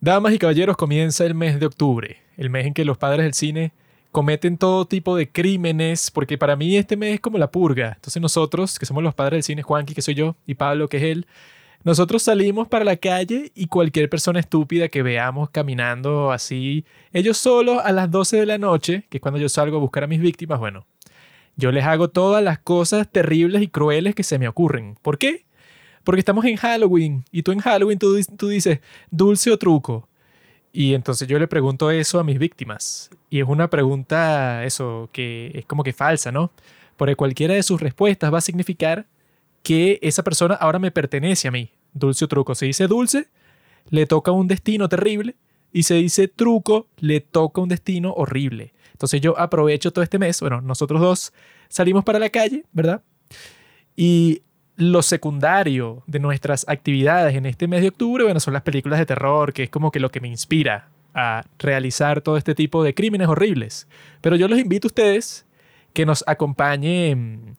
Damas y caballeros, comienza el mes de octubre, el mes en que los padres del cine cometen todo tipo de crímenes, porque para mí este mes es como la purga. Entonces nosotros, que somos los padres del cine, Juanqui, que soy yo, y Pablo, que es él, nosotros salimos para la calle y cualquier persona estúpida que veamos caminando así, ellos solos a las 12 de la noche, que es cuando yo salgo a buscar a mis víctimas, bueno, yo les hago todas las cosas terribles y crueles que se me ocurren. ¿Por qué? Porque estamos en Halloween y tú en Halloween tú, tú dices dulce o truco. Y entonces yo le pregunto eso a mis víctimas. Y es una pregunta, eso, que es como que falsa, ¿no? Porque cualquiera de sus respuestas va a significar que esa persona ahora me pertenece a mí. Dulce o truco. Se dice dulce, le toca un destino terrible. Y se dice truco, le toca un destino horrible. Entonces yo aprovecho todo este mes, bueno, nosotros dos salimos para la calle, ¿verdad? Y lo secundario de nuestras actividades en este mes de octubre, bueno, son las películas de terror, que es como que lo que me inspira a realizar todo este tipo de crímenes horribles. Pero yo los invito a ustedes que nos acompañen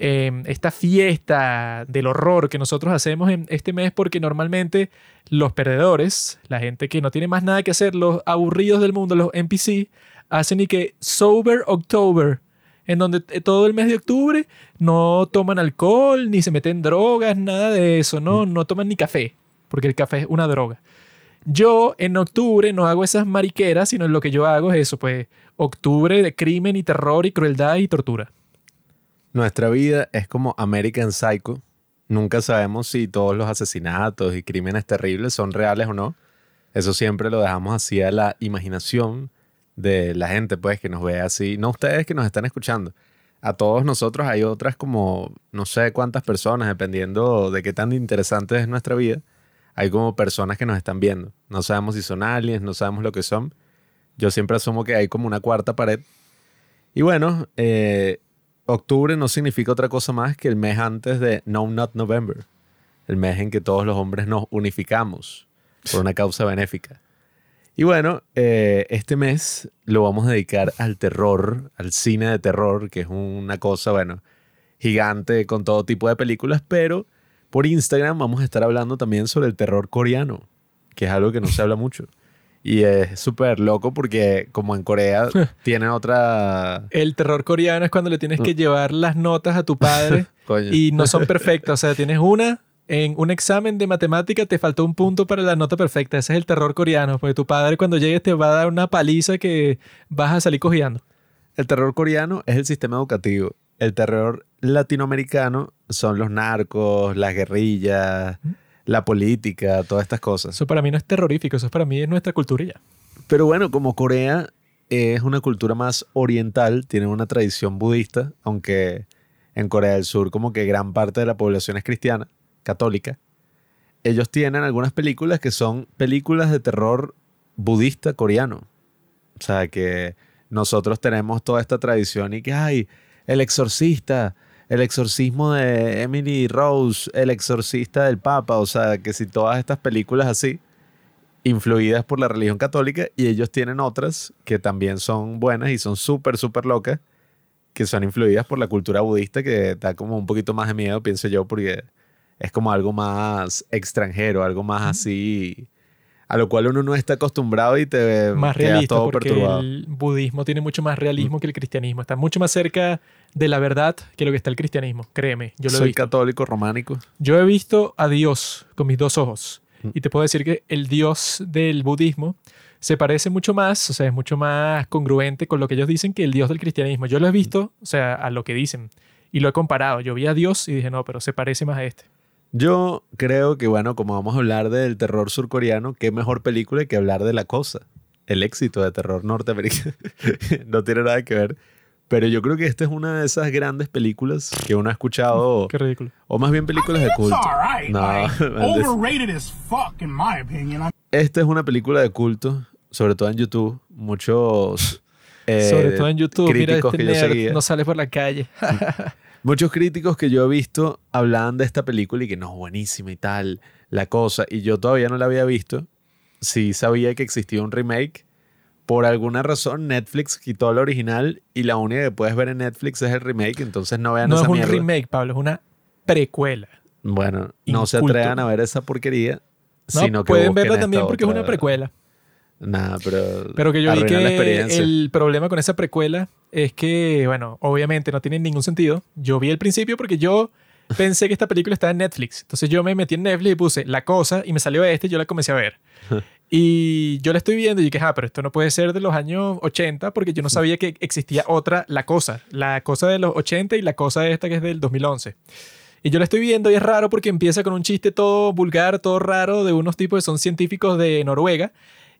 en esta fiesta del horror que nosotros hacemos en este mes porque normalmente los perdedores, la gente que no tiene más nada que hacer, los aburridos del mundo, los NPC, hacen y que Sober October, en donde todo el mes de octubre no toman alcohol, ni se meten drogas, nada de eso, ¿no? Mm. No toman ni café, porque el café es una droga. Yo en octubre no hago esas mariqueras, sino lo que yo hago es eso, pues octubre de crimen y terror y crueldad y tortura. Nuestra vida es como American Psycho. Nunca sabemos si todos los asesinatos y crímenes terribles son reales o no. Eso siempre lo dejamos así a la imaginación de la gente, pues, que nos ve así. No ustedes que nos están escuchando. A todos nosotros hay otras como no sé cuántas personas, dependiendo de qué tan interesante es nuestra vida. Hay como personas que nos están viendo. No sabemos si son aliens, no sabemos lo que son. Yo siempre asumo que hay como una cuarta pared. Y bueno, eh, octubre no significa otra cosa más que el mes antes de No Not November. El mes en que todos los hombres nos unificamos por una causa benéfica. Y bueno, eh, este mes lo vamos a dedicar al terror, al cine de terror, que es una cosa, bueno, gigante con todo tipo de películas, pero por Instagram vamos a estar hablando también sobre el terror coreano, que es algo que no se habla mucho. Y es súper loco porque como en Corea tienen otra... El terror coreano es cuando le tienes que mm. llevar las notas a tu padre y no son perfectas. O sea, tienes una en un examen de matemática te faltó un punto para la nota perfecta. Ese es el terror coreano, porque tu padre cuando llegues te va a dar una paliza que vas a salir cojeando. El terror coreano es el sistema educativo. El terror latinoamericano son los narcos, las guerrillas, la política, todas estas cosas. Eso para mí no es terrorífico, eso para mí es nuestra cultura ya. Pero bueno, como Corea es una cultura más oriental, tiene una tradición budista, aunque en Corea del Sur como que gran parte de la población es cristiana católica, ellos tienen algunas películas que son películas de terror budista coreano. O sea, que nosotros tenemos toda esta tradición y que hay el exorcista, el exorcismo de Emily Rose, el exorcista del Papa, o sea, que si todas estas películas así, influidas por la religión católica, y ellos tienen otras que también son buenas y son súper, súper locas, que son influidas por la cultura budista, que da como un poquito más de miedo, pienso yo, porque es como algo más extranjero, algo más así, a lo cual uno no está acostumbrado y te más realista todo porque El budismo tiene mucho más realismo mm. que el cristianismo, está mucho más cerca de la verdad que lo que está el cristianismo, créeme. Yo lo Soy católico románico. Yo he visto a Dios con mis dos ojos mm. y te puedo decir que el Dios del budismo se parece mucho más, o sea, es mucho más congruente con lo que ellos dicen que el Dios del cristianismo. Yo lo he visto, o sea, a lo que dicen y lo he comparado. Yo vi a Dios y dije, no, pero se parece más a este. Yo creo que, bueno, como vamos a hablar del terror surcoreano, qué mejor película que hablar de la cosa. El éxito de terror norteamericano. no tiene nada que ver. Pero yo creo que esta es una de esas grandes películas que uno ha escuchado. Qué ridículo. O más bien películas de culto. No, Esta es una película de culto, sobre todo en YouTube. Muchos. Eh, sobre todo en YouTube. Mira, este que yo no sale por la calle. Muchos críticos que yo he visto hablaban de esta película y que no, buenísima y tal, la cosa. Y yo todavía no la había visto. Sí sabía que existía un remake. Por alguna razón, Netflix quitó el original y la única que puedes ver en Netflix es el remake. Entonces no vean esa No es un remake, Pablo, es una precuela. Bueno, no se atrevan a ver esa porquería. No, sino que pueden verla también porque es una precuela. Nada, pero. Pero que yo vi que el problema con esa precuela es que, bueno, obviamente no tiene ningún sentido. Yo vi el principio porque yo pensé que esta película estaba en Netflix. Entonces yo me metí en Netflix y puse La Cosa y me salió este y yo la comencé a ver. Y yo la estoy viendo y dije, ah, pero esto no puede ser de los años 80 porque yo no sabía que existía otra La Cosa. La Cosa de los 80 y La Cosa esta que es del 2011. Y yo la estoy viendo y es raro porque empieza con un chiste todo vulgar, todo raro de unos tipos que son científicos de Noruega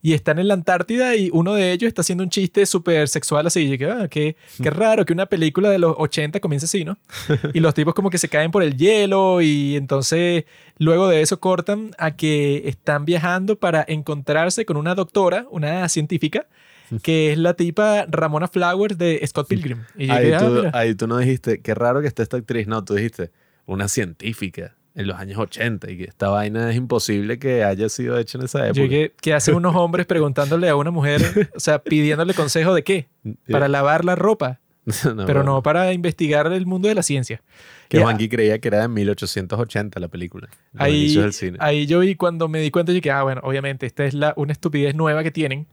y están en la Antártida y uno de ellos está haciendo un chiste súper sexual así. Y yo que, ah, qué, qué raro que una película de los 80 comience así, ¿no? Y los tipos como que se caen por el hielo y entonces luego de eso cortan a que están viajando para encontrarse con una doctora, una científica, que es la tipa Ramona Flowers de Scott Pilgrim. Y Ahí ah, tú, mira. ahí tú no dijiste, qué raro que esté esta actriz. No, tú dijiste, una científica en los años 80 y que esta vaina es imposible que haya sido hecha en esa Yo época. que, que hacen unos hombres preguntándole a una mujer, o sea, pidiéndole consejo de qué, para lavar la ropa, No, pero no para investigar el mundo de la ciencia. Que Y Juanqui creía que era de 1880 la película. Ahí, del cine. ahí yo vi cuando me di cuenta, yo que, ah, bueno, obviamente esta es la, una estupidez nueva que tienen.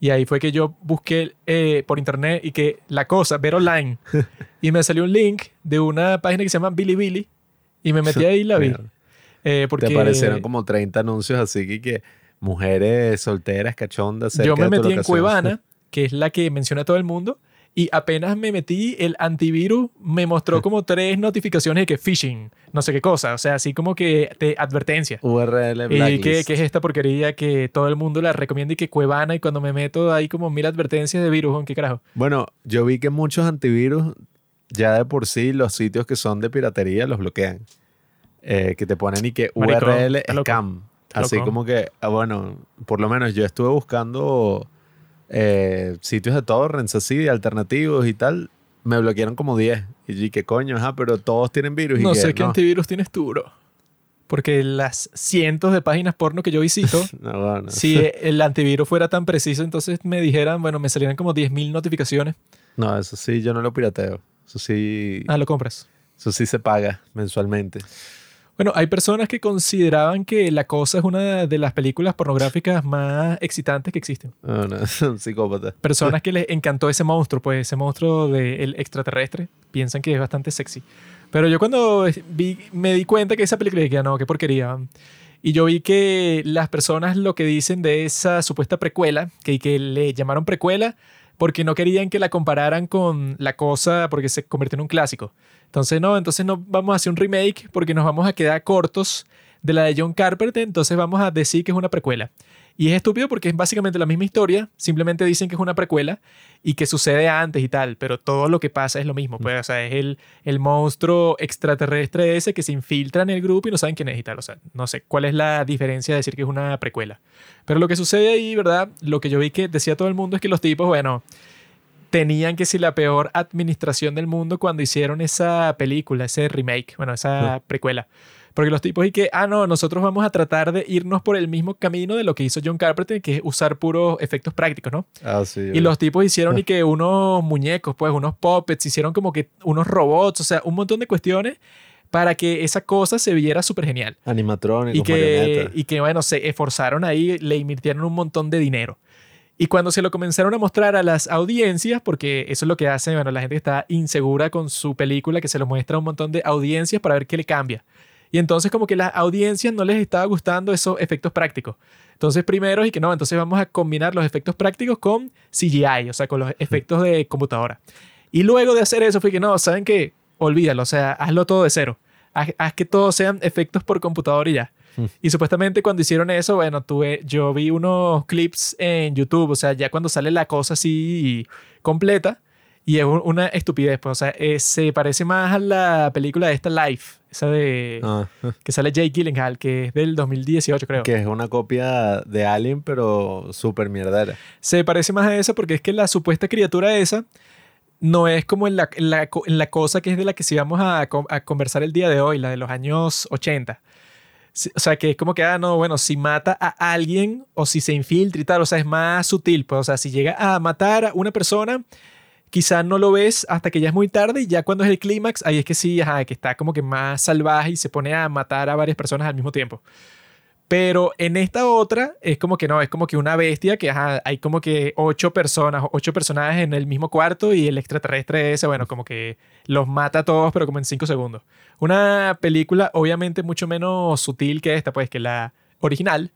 Y ahí fue que yo busqué eh, por internet y que la cosa, ver online. y me salió un link de una página que se llama Bilibili. Y me metí ahí y la vi. Eh, porque Te aparecieron como 30 anuncios así que, que mujeres solteras, cachondas. yo me metí en. Cuevana, que es la que menciona todo el mundo. Y apenas me metí, el antivirus me mostró como tres notificaciones de que phishing, no sé qué cosa. O sea, así como que te advertencia. URL ¿Y qué, qué es esta porquería que todo el mundo la recomienda y que Cuevana? Y cuando me meto hay como mil advertencias de virus, ¿en qué carajo? Bueno, yo vi que muchos antivirus, ya de por sí, los sitios que son de piratería los bloquean. Eh, que te ponen y que Marico, URL scam. Así como que, ah, bueno, por lo menos yo estuve buscando eh, sitios de torrents así, de alternativos y tal. Me bloquearon como 10. Y yo, ¿qué coño? Ajá, pero todos tienen virus. y No sé qué antivirus tienes tú, bro. Porque las cientos de páginas porno que yo visito, No, bueno. si el antivirus fuera tan preciso, entonces me dijeran, bueno, me salieran como 10.000 notificaciones. No, eso sí, yo no lo pirateo. Eso sí, Ah, lo compras. eso sí se paga mensualmente. Bueno, hay personas que consideraban que La Cosa es una de las películas pornográficas más excitantes que existen. No, no, son psicópatas. Personas que les encantó ese monstruo, pues ese monstruo del extraterrestre, piensan que es bastante sexy. Pero yo cuando vi, me di cuenta que esa película, dije, "Ah, no, qué porquería. Y yo vi que las personas lo que dicen de esa supuesta precuela, que, que le llamaron precuela porque no querían que la compararan con la cosa porque se convirtió en un clásico. Entonces no, entonces no vamos a hacer un remake porque nos vamos a quedar cortos de la de John Carpenter, entonces vamos a decir que es una precuela. Y es estúpido porque es básicamente la misma historia, simplemente dicen que es una precuela y que sucede antes y tal, pero todo lo que pasa es lo mismo. Pues, o sea, es el, el monstruo extraterrestre ese que se infiltra en el grupo y no saben quién es y tal. O sea, no sé cuál es la diferencia de decir que es una precuela. Pero lo que sucede ahí, ¿verdad? Lo que yo vi que decía todo el mundo es que los tipos, bueno, tenían que ser la peor administración del mundo cuando hicieron esa película, ese remake, bueno, esa precuela. Porque los tipos y que, ah, no, nosotros vamos a tratar de irnos por el mismo camino de lo que hizo John Carpenter, que es usar puros efectos prácticos, ¿no? Ah, sí. Y los tipos hicieron y que unos muñecos, pues unos puppets, hicieron como que unos robots, o sea, un montón de cuestiones para que esa cosa se viera súper genial. Animatrónicos, Y que, y que, bueno, se esforzaron ahí, le invirtieron un montón de dinero. Y cuando se lo comenzaron a mostrar a las audiencias, porque eso es lo que hace, bueno, la gente está insegura con su película, que se lo muestra a un montón de audiencias para ver qué le cambia. Y entonces como que las audiencias no les estaba gustando esos efectos prácticos. Entonces primero y que no, entonces vamos a combinar los efectos prácticos con CGI, o sea, con los efectos de computadora. Y luego de hacer eso fue que no, ¿saben qué? Olvídalo, o sea, hazlo todo de cero. Haz, haz que todos sean efectos por computador y ya. Y supuestamente cuando hicieron eso, bueno, tuve, yo vi unos clips en YouTube, o sea, ya cuando sale la cosa así completa, y es un- una estupidez, pues, o sea, eh, se parece más a la película de esta Life, esa de Ah, que sale Jake Gyllenhaal, que es del 2018, creo. que es una copia de Alien, pero súper mierdera. Se parece más a esa porque es que la supuesta criatura esa no es como en la, en la, en la cosa que es de la que sí vamos a, a conversar el día de hoy, la de los años 80. Sí, O sea, que es como que, ah, no, bueno, si mata a alguien o si se infiltra y tal, o sea, es más sutil, pues, o sea, si llega a matar a una persona, quizás no lo ves hasta que ya es muy tarde y ya cuando es el clímax, ahí es que sí, ajá, que está como que más salvaje y se pone a matar a varias personas al mismo tiempo. Pero en esta otra es como que no, es como que una bestia que ajá, hay como que ocho personas, ocho personajes en el mismo cuarto y el extraterrestre ese, bueno, como que los mata a todos, pero como en cinco segundos. Una película obviamente mucho menos sutil que esta, pues que la original,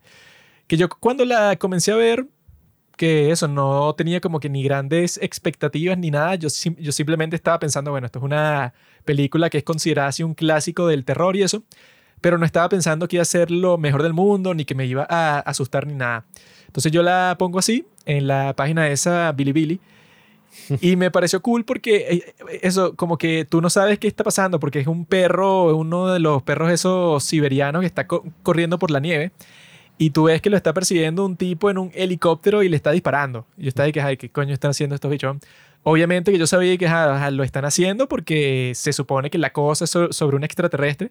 que yo cuando la comencé a ver, que eso, no tenía como que ni grandes expectativas ni nada, yo, yo simplemente estaba pensando, bueno, esto es una película que es considerada así un clásico del terror y eso pero no estaba pensando que iba a ser lo mejor del mundo, ni que me iba a asustar ni nada. Entonces yo la pongo así en la página de esa Billy Y me pareció cool porque eh, eso, como que tú no sabes qué está pasando, porque es un perro, uno de los perros esos siberianos que está corriendo por la nieve. Y tú ves que lo está persiguiendo un tipo en un helicóptero y le está disparando. Y yo estaba de que, ay, ¿qué coño están haciendo estos bichos? Obviamente que yo sabía que lo están haciendo porque se supone que la cosa es sobre un extraterrestre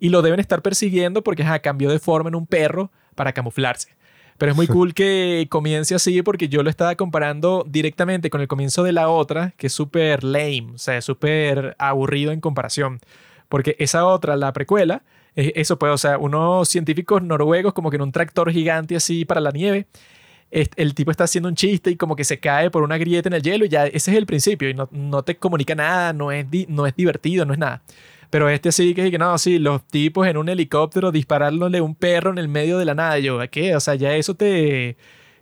y lo deben estar persiguiendo porque cambió de forma en un perro para camuflarse. Pero es muy cool que comience así porque yo lo estaba comparando directamente con el comienzo de la otra, que es súper lame, o sea, súper aburrido en comparación. Porque esa otra, la precuela, eso pues, o sea, unos científicos noruegos como que en un tractor gigante así para la nieve, el tipo está haciendo un chiste y como que se cae por una grieta en el hielo y ya ese es el principio y no, no te comunica nada, no es, no es divertido, no es nada. Pero este sí que, que no, sí, los tipos en un helicóptero disparándole un perro en el medio de la nada. Yo, ¿qué? O sea, ya eso te.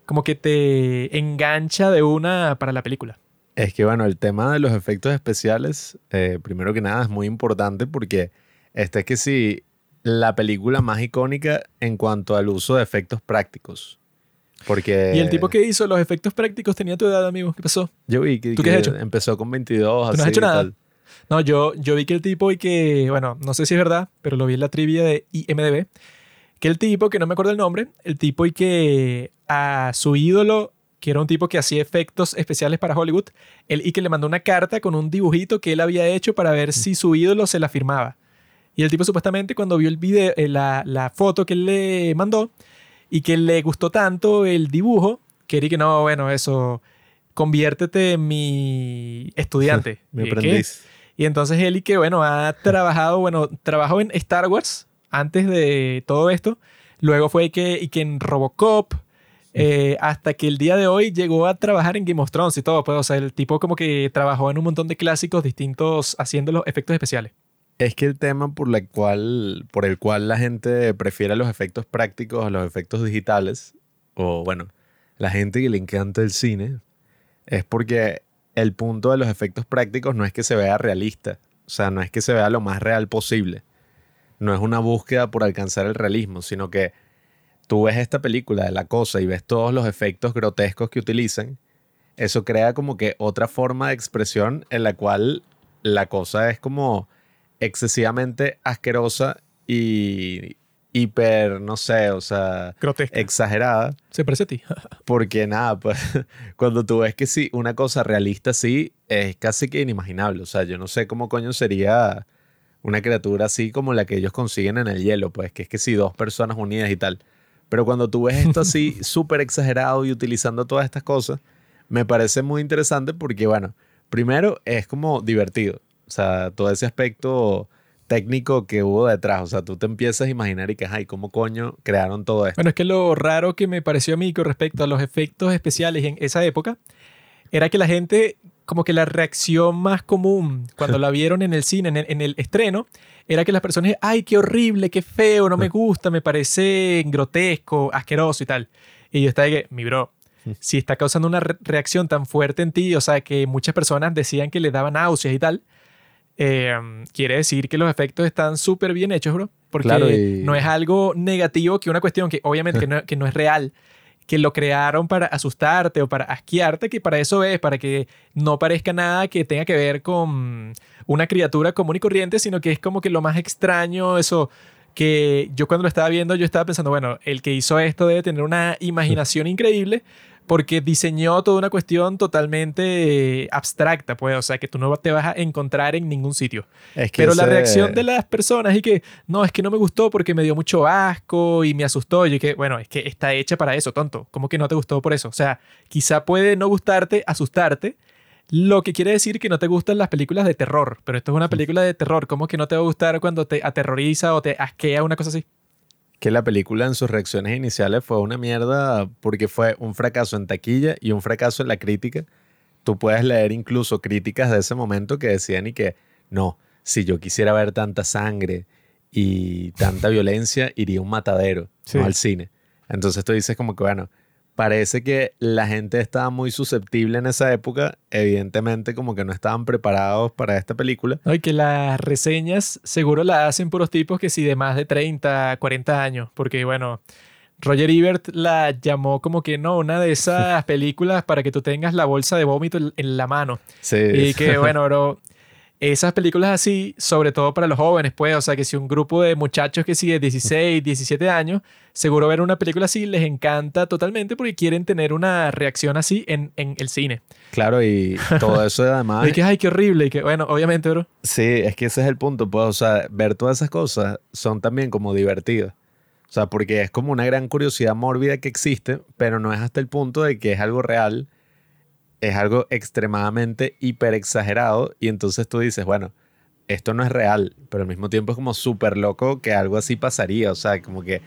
como que te engancha de una para la película. Es que, bueno, el tema de los efectos especiales, eh, primero que nada, es muy importante porque este es que sí, la película más icónica en cuanto al uso de efectos prácticos. Porque... Y el tipo que hizo los efectos prácticos tenía tu edad, amigo. ¿Qué pasó? Yo vi que, ¿Tú qué has hecho? empezó con 22. ¿Tú no has hecho nada? No, yo, yo vi que el tipo y que, bueno, no sé si es verdad, pero lo vi en la trivia de IMDB, que el tipo, que no me acuerdo el nombre, el tipo y que a su ídolo, que era un tipo que hacía efectos especiales para Hollywood, él y que le mandó una carta con un dibujito que él había hecho para ver si su ídolo se la firmaba. Y el tipo supuestamente cuando vio el video, eh, la, la foto que él le mandó y que le gustó tanto el dibujo, quería que no, bueno, eso, conviértete en mi estudiante. mi aprendiz. Y entonces él que, bueno, ha trabajado, bueno, trabajó en Star Wars antes de todo esto. Luego fue que, y que en Robocop, eh, hasta que el día de hoy llegó a trabajar en Game of Thrones y todo. Pues, o sea, el tipo como que trabajó en un montón de clásicos distintos haciendo los efectos especiales. Es que el tema por, la cual, por el cual la gente prefiere los efectos prácticos a los efectos digitales, o bueno, la gente que le encanta el cine, es porque el punto de los efectos prácticos no es que se vea realista, o sea, no es que se vea lo más real posible. No es una búsqueda por alcanzar el realismo, sino que tú ves esta película de la cosa y ves todos los efectos grotescos que utilizan, eso crea como que otra forma de expresión en la cual la cosa es como excesivamente asquerosa y, hiper, no sé, o sea, exagerada. Se parece a ti. porque nada, pues cuando tú ves que sí, una cosa realista así, es casi que inimaginable. O sea, yo no sé cómo coño sería una criatura así como la que ellos consiguen en el hielo, pues que es que sí, dos personas unidas y tal. Pero cuando tú ves esto así súper exagerado y utilizando todas estas cosas, me parece muy interesante porque, bueno, primero es como divertido. O sea, todo ese aspecto técnico que hubo detrás. O sea, tú te empiezas a imaginar y que, ay, ¿cómo coño crearon todo esto? Bueno, es que lo raro que me pareció a mí con respecto a los efectos especiales en esa época era que la gente, como que la reacción más común cuando la vieron en el cine, en el, estreno, era que las personas, ay, qué horrible, qué feo, no me gusta, me parece grotesco, asqueroso y tal. Y yo estaba de que, mi bro, si está causando una reacción tan fuerte en ti, o sea, que muchas personas decían que le daban náuseas y tal, Em, quiere decir que los efectos están súper bien hechos, bro. Porque no es algo negativo que una cuestión que obviamente que, no, es real, que lo crearon para asustarte o para asquearte, que para eso es, para que no parezca nada que tenga que ver con una criatura común y corriente, sino que es como que lo más extraño, eso que yo cuando lo estaba viendo, yo estaba pensando, bueno, el que hizo esto debe tener una imaginación increíble, porque diseñó toda una cuestión totalmente abstracta, pues, o sea, que tú no te vas a encontrar en ningún sitio. Pero la reacción de las personas y que, no, es que no me gustó porque me dio mucho asco y me asustó, y que, bueno, es que está hecha para eso, tonto. ¿Cómo que no te gustó por eso? O sea, quizá puede no gustarte, asustarte, lo que quiere decir que no te gustan las películas de terror, pero esto es una película de terror, ¿cómo que no te va a gustar cuando te aterroriza o te asquea una cosa así? Que la película en sus reacciones iniciales fue una mierda porque fue un fracaso en taquilla y un fracaso en la crítica. Tú puedes leer incluso críticas de ese momento que decían y que no, si yo quisiera ver tanta sangre y tanta violencia, iría a un matadero, Sí. no al cine. Entonces tú dices como que, bueno, parece que la gente estaba muy susceptible en esa época, evidentemente como que no estaban preparados para esta película. ¿no? Y que las reseñas seguro la hacen puros tipos que sí de más de 30, 40 años, porque bueno, Roger Ebert la llamó como que no, una de esas películas para que tú tengas la bolsa de vómito en- en la mano. Sí, Y que bueno, bro, esas películas así, sobre todo para los jóvenes, pues, o sea, que si un grupo de muchachos que sigue 16, 17 años, seguro ver una película así les encanta totalmente porque quieren tener una reacción así en, en el cine. claro, y todo eso además... Y que, ay, qué horrible. Y que, bueno, obviamente, bro. Sí, es que ese es el punto, pues, o sea, ver todas esas cosas son también como divertidas. O sea, porque es como una gran curiosidad mórbida que existe, pero no es hasta el punto de que es algo real, es algo extremadamente hiper exagerado y entonces tú dices, bueno, esto no es real, pero al mismo tiempo es como súper loco que algo así pasaría, o sea, como que,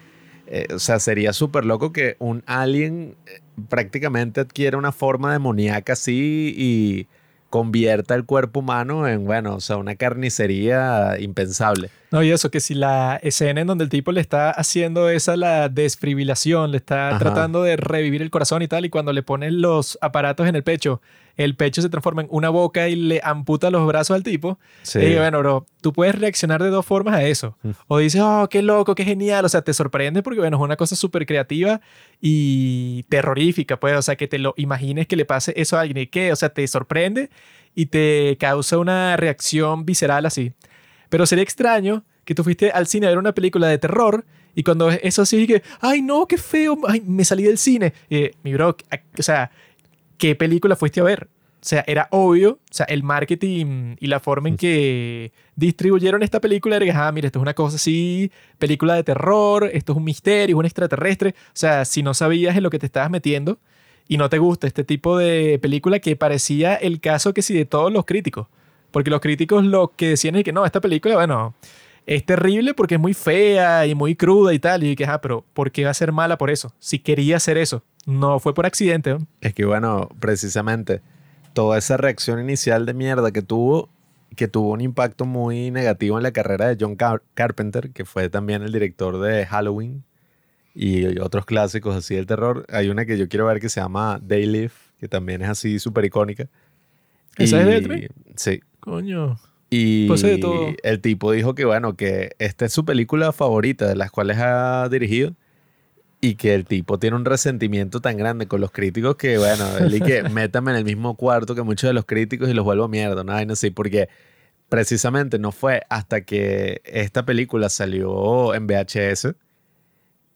eh, o sea, sería súper loco que un alien eh, prácticamente adquiera una forma demoníaca así y convierta el cuerpo humano en, bueno, o sea, una carnicería impensable. No, y eso, que si la escena en donde el tipo le está haciendo esa, la desfibrilación, le está Ajá. tratando de revivir el corazón y tal, y cuando le ponen los aparatos en el pecho, el pecho se transforma en una boca y le amputa los brazos al tipo. Sí. Y bueno, bro, tú puedes reaccionar de dos formas a eso. Mm. O dices, oh, qué loco, qué genial. O sea, te sorprende porque, bueno, es una cosa súper creativa y terrorífica, pues. O sea, que te lo imagines que le pase eso a alguien. ¿Y qué? O sea, te sorprende y te causa una reacción visceral así. Pero sería extraño que tú fuiste al cine a ver una película de terror y cuando ves eso así, que, ay, no, qué feo, ay, me salí del cine. Eh, mi bro, o sea, ¿qué película fuiste a ver? O sea, era obvio, o sea, el marketing y la forma en que distribuyeron esta película era que, ah, mira, esto es una cosa así, película de terror, esto es un misterio, es un extraterrestre. O sea, si no sabías en lo que te estabas metiendo y no te gusta este tipo de película que parecía el caso que sí de todos los críticos. Porque los críticos lo que decían es que no, esta película, bueno, es terrible porque es muy fea y muy cruda y tal. Y que, ah, pero ¿por qué va a ser mala por eso? Si quería hacer eso. No fue por accidente. Es que bueno, precisamente toda esa reacción inicial de mierda que tuvo, que tuvo un impacto muy negativo en la carrera de John Car- Carpenter, que fue también el director de Halloween y otros clásicos así del terror. Hay una que yo quiero ver que se llama Day Live, que también es así súper icónica. ¿Esa es de? Sí. Coño. Y Pues de todo. el tipo dijo que, bueno, que esta es su película favorita de las cuales ha dirigido y que el tipo tiene un resentimiento tan grande con los críticos que, bueno, él y que métame en el mismo cuarto que muchos de los críticos y los vuelvo mierda, ¿no? Ay, no sé, porque precisamente no fue hasta que esta película salió en VHS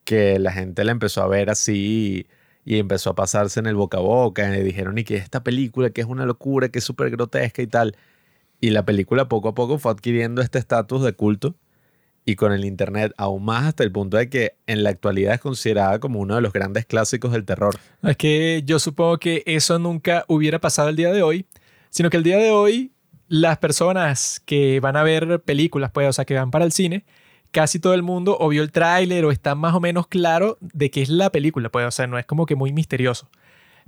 que la gente la empezó a ver así y empezó a pasarse en el boca a boca y dijeron y que esta película que es una locura, que es súper grotesca y tal. Y la película poco a poco fue adquiriendo este estatus de culto y con el internet aún más hasta el punto de que en la actualidad es considerada como uno de los grandes clásicos del terror. Es que yo supongo que eso nunca hubiera pasado el día de hoy, sino que el día de hoy las personas que van a ver películas, pues, o sea, que van para el cine, casi todo el mundo o vio el tráiler o está más o menos claro de qué es la película, pues, o sea, no es como que muy misterioso.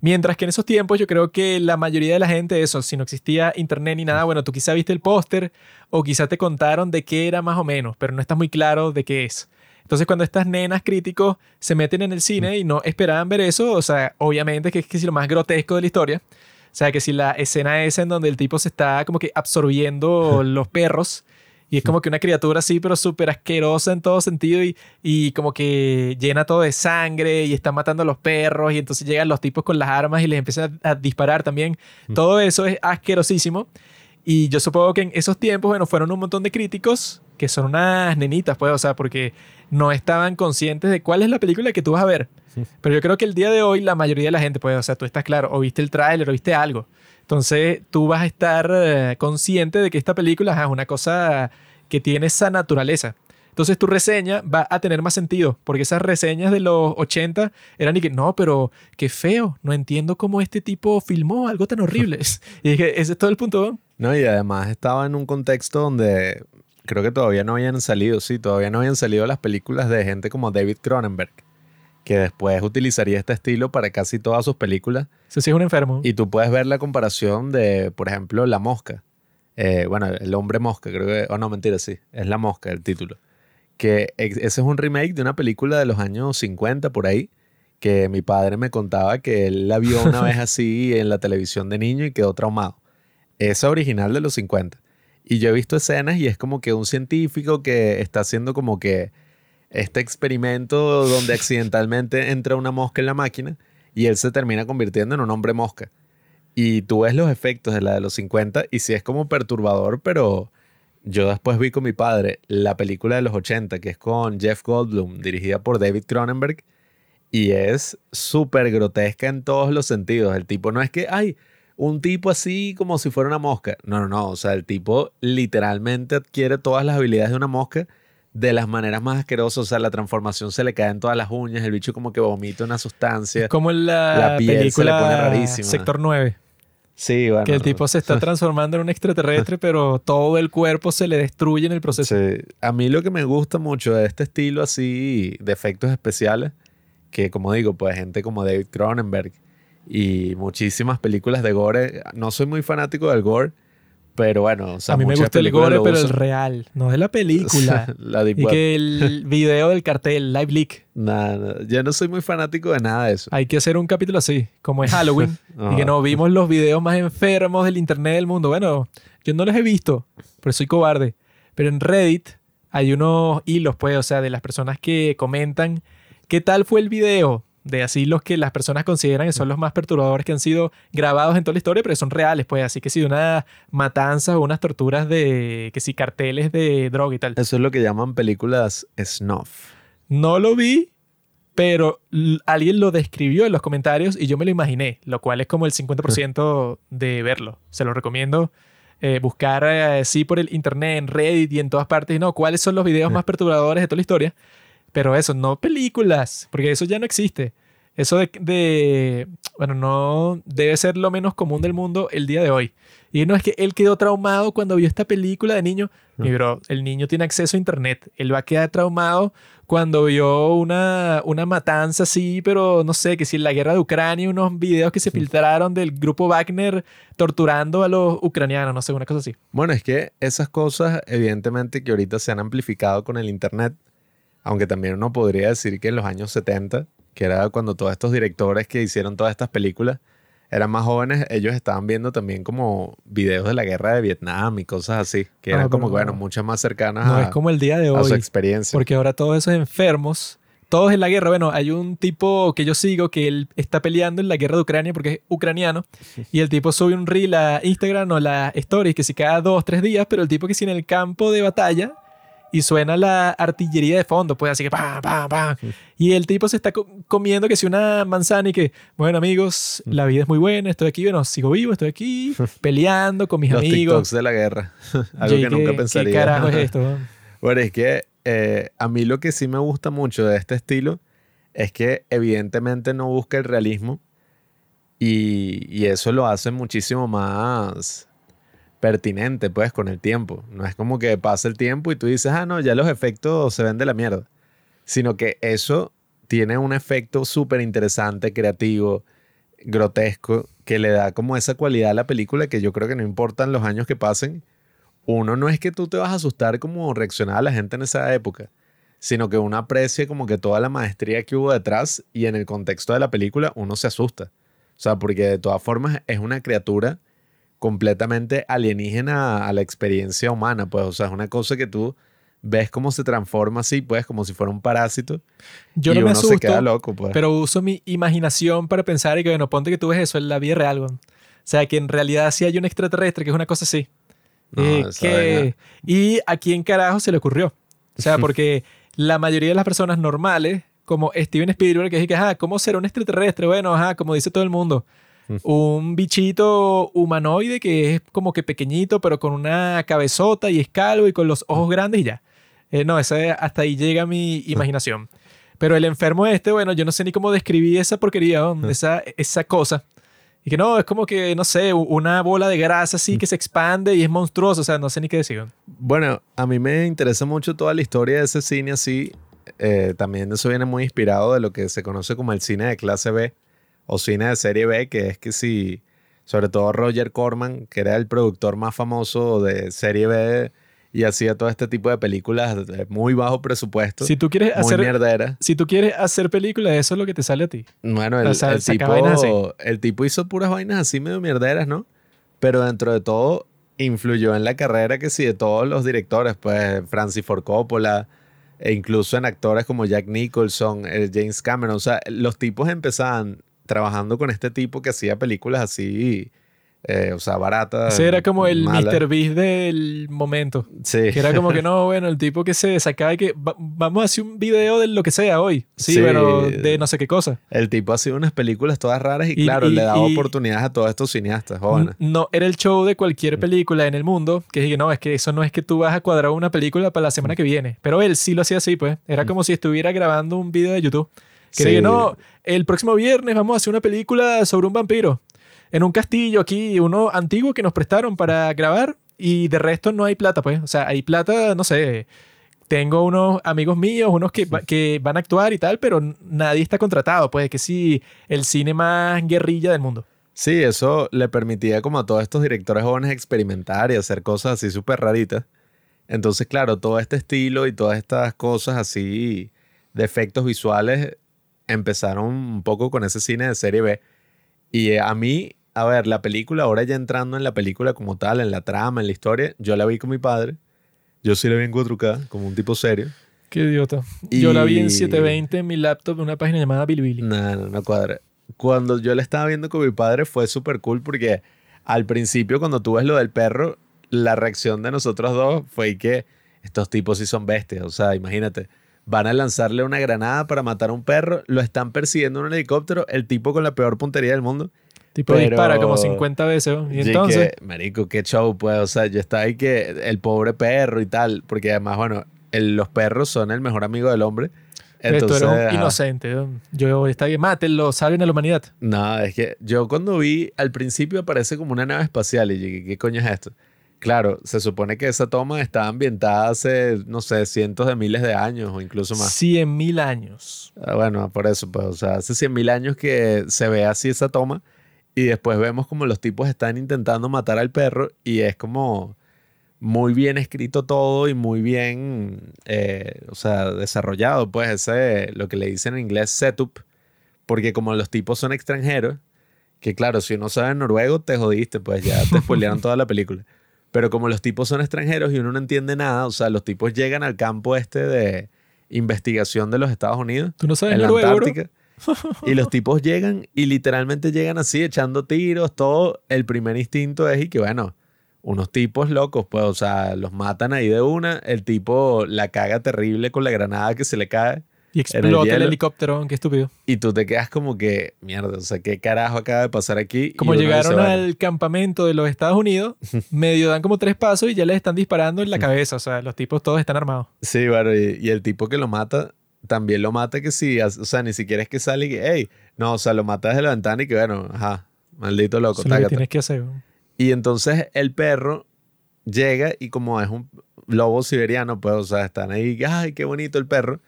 Mientras que en esos tiempos yo creo que la mayoría de la gente, eso, si no existía internet ni nada, bueno, tú quizá viste el póster o quizá te contaron de qué era más o menos, pero no estás muy claro de qué es. Entonces cuando estas nenas críticos se meten en el cine y no esperaban ver eso, o sea, obviamente que es que si lo más grotesco de la historia, o sea, que si la escena esa en donde el tipo se está como que absorbiendo los perros y es como que una criatura así, pero súper asquerosa en todo sentido y, y como que llena todo de sangre y está matando a los perros y entonces llegan los tipos con las armas y les empiezan a, a disparar también. Todo eso es asquerosísimo. Y yo supongo que en esos tiempos, bueno, fueron un montón de críticos que son unas nenitas, pues, o sea, porque no estaban conscientes de cuál es la película que tú vas a ver. Pero yo creo que el día de hoy la mayoría de la gente, pues, o sea, tú estás claro, o viste el tráiler, o viste algo. Entonces tú vas a estar eh, consciente de que esta película es una cosa que tiene esa naturaleza. Entonces tu reseña va a tener más sentido, porque esas reseñas de los 80 eran y que, no, pero qué feo, no entiendo cómo este tipo filmó algo tan horrible. y dije, ese es todo el punto. ¿no? ¿no? Y además estaba en un contexto donde creo que todavía no habían salido, sí, todavía no habían salido las películas de gente como David Cronenberg, que después utilizaría este estilo para casi todas sus películas. Ese sí es un enfermo. Y tú puedes ver la comparación de, por ejemplo, La Mosca. Eh, bueno, El Hombre Mosca, creo que. Oh, no, mentira, sí. Es La Mosca el título. Que ese es un remake de una película de los años 50 por ahí. Que mi padre me contaba que él la vio una vez así en la televisión de niño y quedó traumado. Esa original de los 50. Y yo he visto escenas y es como que un científico que está haciendo como que este experimento donde accidentalmente entra una mosca en la máquina y él se termina convirtiendo en un hombre mosca. Y tú ves los efectos de la de los 50 y sí es como perturbador, pero yo después vi con mi padre la película de los 80 que es con Jeff Goldblum, dirigida por David Cronenberg, y es súper grotesca en todos los sentidos. El tipo no es que, ay, un tipo así como si fuera una mosca. No, no, no. O sea, el tipo literalmente adquiere todas las habilidades de una mosca de las maneras más asquerosas. O sea, la transformación se le cae en todas las uñas, el bicho como que vomita una sustancia. Como la, La piel se le película pone rarísima. Sector 9. Sí, bueno. Que el tipo se está transformando en un extraterrestre, pero todo el cuerpo se le destruye en el proceso. Sí. A mí lo que me gusta mucho de este estilo así de efectos especiales, que como digo, pues gente como David Cronenberg y muchísimas películas de gore. No soy muy fanático del gore, pero bueno, o sea, a mí me gusta el gore, pero el real, no es la película. la y que el video del cartel, live leak, Nada, nada. Yo no soy muy fanático de nada de eso. hay que hacer un capítulo así, como es Halloween, y que Ajá. no vimos los videos más enfermos del internet del mundo. Bueno, yo no los he visto, pero soy cobarde. Pero en Reddit hay unos hilos, pues, o sea, de las personas que comentan qué tal fue el video. De así los que las personas consideran que son los más perturbadores que han sido grabados en toda la historia, pero son reales, pues. Así que si una matanza o unas torturas de, que si carteles de droga y tal. Eso es lo que llaman películas snuff. No lo vi, pero alguien lo describió en los comentarios y yo me lo imaginé, lo cual es como el 50% de verlo. Se lo recomiendo eh, buscar eh, sí por el internet, en Reddit y en todas partes, no, cuáles son los videos más perturbadores de toda la historia. Pero eso, no películas, porque eso ya no existe. Eso de, de- bueno, no debe ser lo menos común del mundo el día de hoy. Y no es que él quedó traumado cuando vio esta película de niño. Mi bro, el niño tiene acceso a internet. Él va a quedar traumado cuando vio una, una matanza así, pero no sé, que si en la guerra de Ucrania, unos videos que se filtraron del grupo Wagner torturando a los ucranianos, no sé, una cosa así. Bueno, es que esas cosas, evidentemente, que ahorita se han amplificado con el Internet, aunque también uno podría decir que en los años 70, que era cuando todos estos directores que hicieron todas estas películas eran más jóvenes, ellos estaban viendo también como videos de la guerra de Vietnam y cosas así, que Ah, eran como, pero bueno, no. mucho más cercanas No a, es como el día de a su hoy. experiencia. Porque ahora todos esos enfermos, todos en la guerra. Bueno, hay un tipo que yo sigo que él está peleando en la guerra de Ucrania porque es ucraniano. Y el tipo sube un reel a Instagram o la stories que si cada dos, tres días, pero el tipo que si en el campo de batalla y suena la artillería de fondo, pues así que pam, pam, pam. Y el tipo se está co- comiendo que si una manzana y que, bueno amigos, la vida es muy buena, estoy aquí, bueno, sigo vivo, estoy aquí peleando con mis Los amigos. TikToks de la guerra. Algo que nunca ¿qué- pensaría. ¿Qué carajo es esto? Bueno, es que eh, a mí lo que sí me gusta mucho de este estilo es que evidentemente no busca el realismo y, y eso lo hace muchísimo más pertinente pues con el tiempo. No es como que pasa el tiempo y tú dices, ah, no, ya los efectos se ven de la mierda. Sino que eso tiene un efecto súper interesante, creativo, grotesco, que le da como esa cualidad a la película que yo creo que no importan los años que pasen, uno no es que tú te vas a asustar como reaccionaba la gente en esa época, sino que uno aprecia como que toda la maestría que hubo detrás y en el contexto de la película uno se asusta. O sea, porque de todas formas es una criatura completamente alienígena a la experiencia humana, pues, o sea, es una cosa que tú ves cómo se transforma así, pues, como si fuera un parásito Yo y no me uno asusto. se queda loco, pues. Pero uso mi imaginación para pensar y que, bueno, ponte que tú ves eso en la vida real, weón. O sea, que en realidad sí hay un extraterrestre que es una cosa así. No, Eh, que- y a quién carajo se le ocurrió. O sea, porque la mayoría de las personas normales, como Steven Spielberg, que dice que, ajá, ¿cómo será un extraterrestre? Bueno, ajá, como dice todo el mundo. Un bichito humanoide que es como que pequeñito, pero con una cabezota y es calvo y con los ojos grandes y ya. Eh, no, ese, hasta ahí llega mi imaginación. Pero el enfermo este, bueno, yo no sé ni cómo describir esa porquería, ¿no? esa, esa cosa Y que no, es como que, no sé, una bola de grasa así que se expande y es monstruoso. O sea, no sé ni qué decir. Bueno, a mí me interesa mucho toda la historia de ese cine así. Eh, también eso viene muy inspirado de lo que se conoce como el cine de clase B o cine de serie B, que es que si, sobre todo Roger Corman, que era el productor más famoso de serie B y hacía todo este tipo de películas de muy bajo presupuesto, Si tú quieres muy hacer... mierdera. Si tú quieres hacer películas, eso es lo que te sale a ti. Bueno, el, O sea, el tipo, el tipo hizo puras vainas así medio mierderas, ¿no? Pero dentro de todo influyó en la carrera que sí de todos los directores, pues Francis Ford Coppola, e incluso en actores como Jack Nicholson, eh, James Cameron. O sea, los tipos empezaban trabajando con este tipo que hacía películas así, eh, o sea, baratas. Ese era como el malas. Mr. Beast del momento. Sí. Que era como que no, bueno, el tipo que se sacaba y que va- vamos a hacer un video de lo que sea hoy. Sí, Sí. pero de no sé qué cosa. El tipo hacía unas películas todas raras y, Y- claro, y- le daba y- oportunidades a todos estos cineastas jóvenes. No, era el show de cualquier película en el mundo que dije, no, es que eso no es que tú vas a cuadrar una película para la semana que viene. Pero él sí lo hacía así, pues. Era como si estuviera grabando un video de YouTube. Que Sí. no, el próximo viernes vamos a hacer una película sobre un vampiro. En un castillo aquí, uno antiguo que nos prestaron para grabar y de resto no hay plata, pues. O sea, hay plata, no sé. Tengo unos amigos míos, unos que, que van a actuar y tal, pero nadie está contratado, pues. Que sí, el cine más guerrilla del mundo. Sí, eso le permitía como a todos estos directores jóvenes experimentar y hacer cosas así súper raritas. Entonces, claro, todo este estilo y todas estas cosas así de efectos visuales empezaron un poco con ese cine de serie B. Y eh, a mí, a ver, la película, ahora ya entrando en la película como tal, en la trama, en la historia, yo la vi con mi padre. Yo sí la vi en 4K, como un tipo serio. Qué idiota. Yo la vi en Y- 720 en mi laptop en una página llamada Bilibili. No, no, no cuadra. Cuando yo la estaba viendo con mi padre fue súper cool porque al principio cuando tú ves lo del perro, la reacción de nosotros dos fue que estos tipos sí son bestias. O sea, imagínate, van a lanzarle una granada para matar a un perro, lo están persiguiendo en un helicóptero, el tipo con la peor puntería del mundo. Tipo Pero- dispara como 50 veces. Y entonces, que, marico, qué show, pues. O sea, yo estaba ahí que el pobre perro y tal, porque además, bueno, el- los perros son el mejor amigo del hombre. esto Entonces, era un ajá. inocente. ¿no? Yo está bien, mátenlo, salven a la humanidad. No, es que yo cuando vi, al principio aparece como una nave espacial y ¿qué, qué coño es esto? Claro, se supone que esa toma está ambientada hace, no sé, cientos de miles de años o incluso más. 100 mil años. Ah, Bueno, por eso, pues, o sea, hace 100 mil años que se ve así esa toma y después vemos como los tipos están intentando matar al perro y es como muy bien escrito todo y muy bien, eh, o sea, desarrollado, pues ese, lo que le dicen en inglés setup, porque como los tipos son extranjeros, que claro, si uno sabe noruego, te jodiste, pues ya te spoilearon toda la película. Pero como los tipos son extranjeros y uno no entiende nada, o sea, los tipos llegan al campo este de investigación de los Estados Unidos ¿Tú no sabes en la bro? Antártica. Y los tipos llegan y literalmente llegan así, echando tiros, todo. El primer instinto es y que, bueno, unos tipos locos, pues, o sea, los matan ahí de una. El tipo la caga terrible con la granada que se le cae. Y explota el, hielo. helicóptero. Qué estúpido. Y tú te quedas como que, mierda, o sea, ¿qué carajo acaba de pasar aquí? Como llegaron al campamento de los Estados Unidos, medio dan como tres pasos y ya les están disparando en la cabeza. O sea, los tipos todos están armados. Sí, bueno, y, y el tipo que lo mata, también lo mata que sí, o sea, ni siquiera es que sale y que, hey, no, o sea, lo mata desde la ventana y que, bueno, ajá, maldito loco, Eso lo que tienes que hacer. Y entonces el perro llega y como es un lobo siberiano, pues, o sea, están ahí, ay, qué bonito el perro.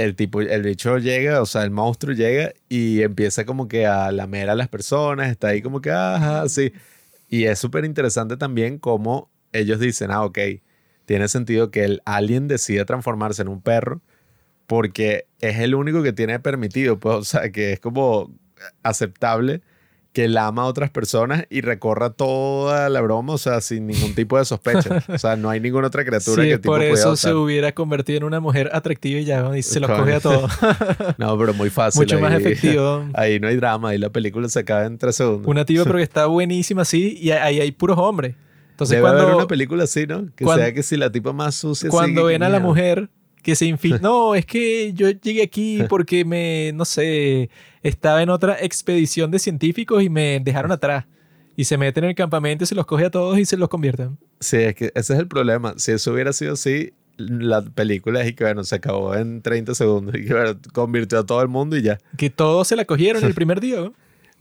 El tipo, el bicho llega, o sea, el monstruo llega y empieza como que a lamer a las personas, está ahí como que, ajá, sí. Y es súper interesante también cómo ellos dicen, ah, ok, tiene sentido que el alien decida transformarse en un perro porque es el único que tiene permitido, pues, o sea, que es como aceptable que él ama a otras personas y recorra toda la broma, o sea, sin ningún tipo de sospecha. O sea, no hay ninguna otra criatura Sí, que tipo por eso se hubiera convertido en una mujer atractiva y ya, ¿no? y se Coño. coge a todos. No, pero muy fácil. Mucho más ahí- efectivo. Ahí no hay drama, ahí la película se acaba en tres segundos. Una tipa, pero que está buenísima así, y ahí hay puros hombres. Entonces, Debe haber cuando, una película así, ¿no? Que cuando- sea que si la tipa más sucia cuando que ven a la mujer que se infiltra, no, es que yo llegué aquí porque me, no sé, estaba en otra expedición de científicos y me dejaron atrás. Y se meten en el campamento y se los coge a todos y se los convierten. Sí, es que ese es el problema. Si eso hubiera sido así, la película es y que, bueno, se acabó en 30 segundos y que, bueno, convirtió a todo el mundo y ya. Que todos se la cogieron el primer día. ¿no?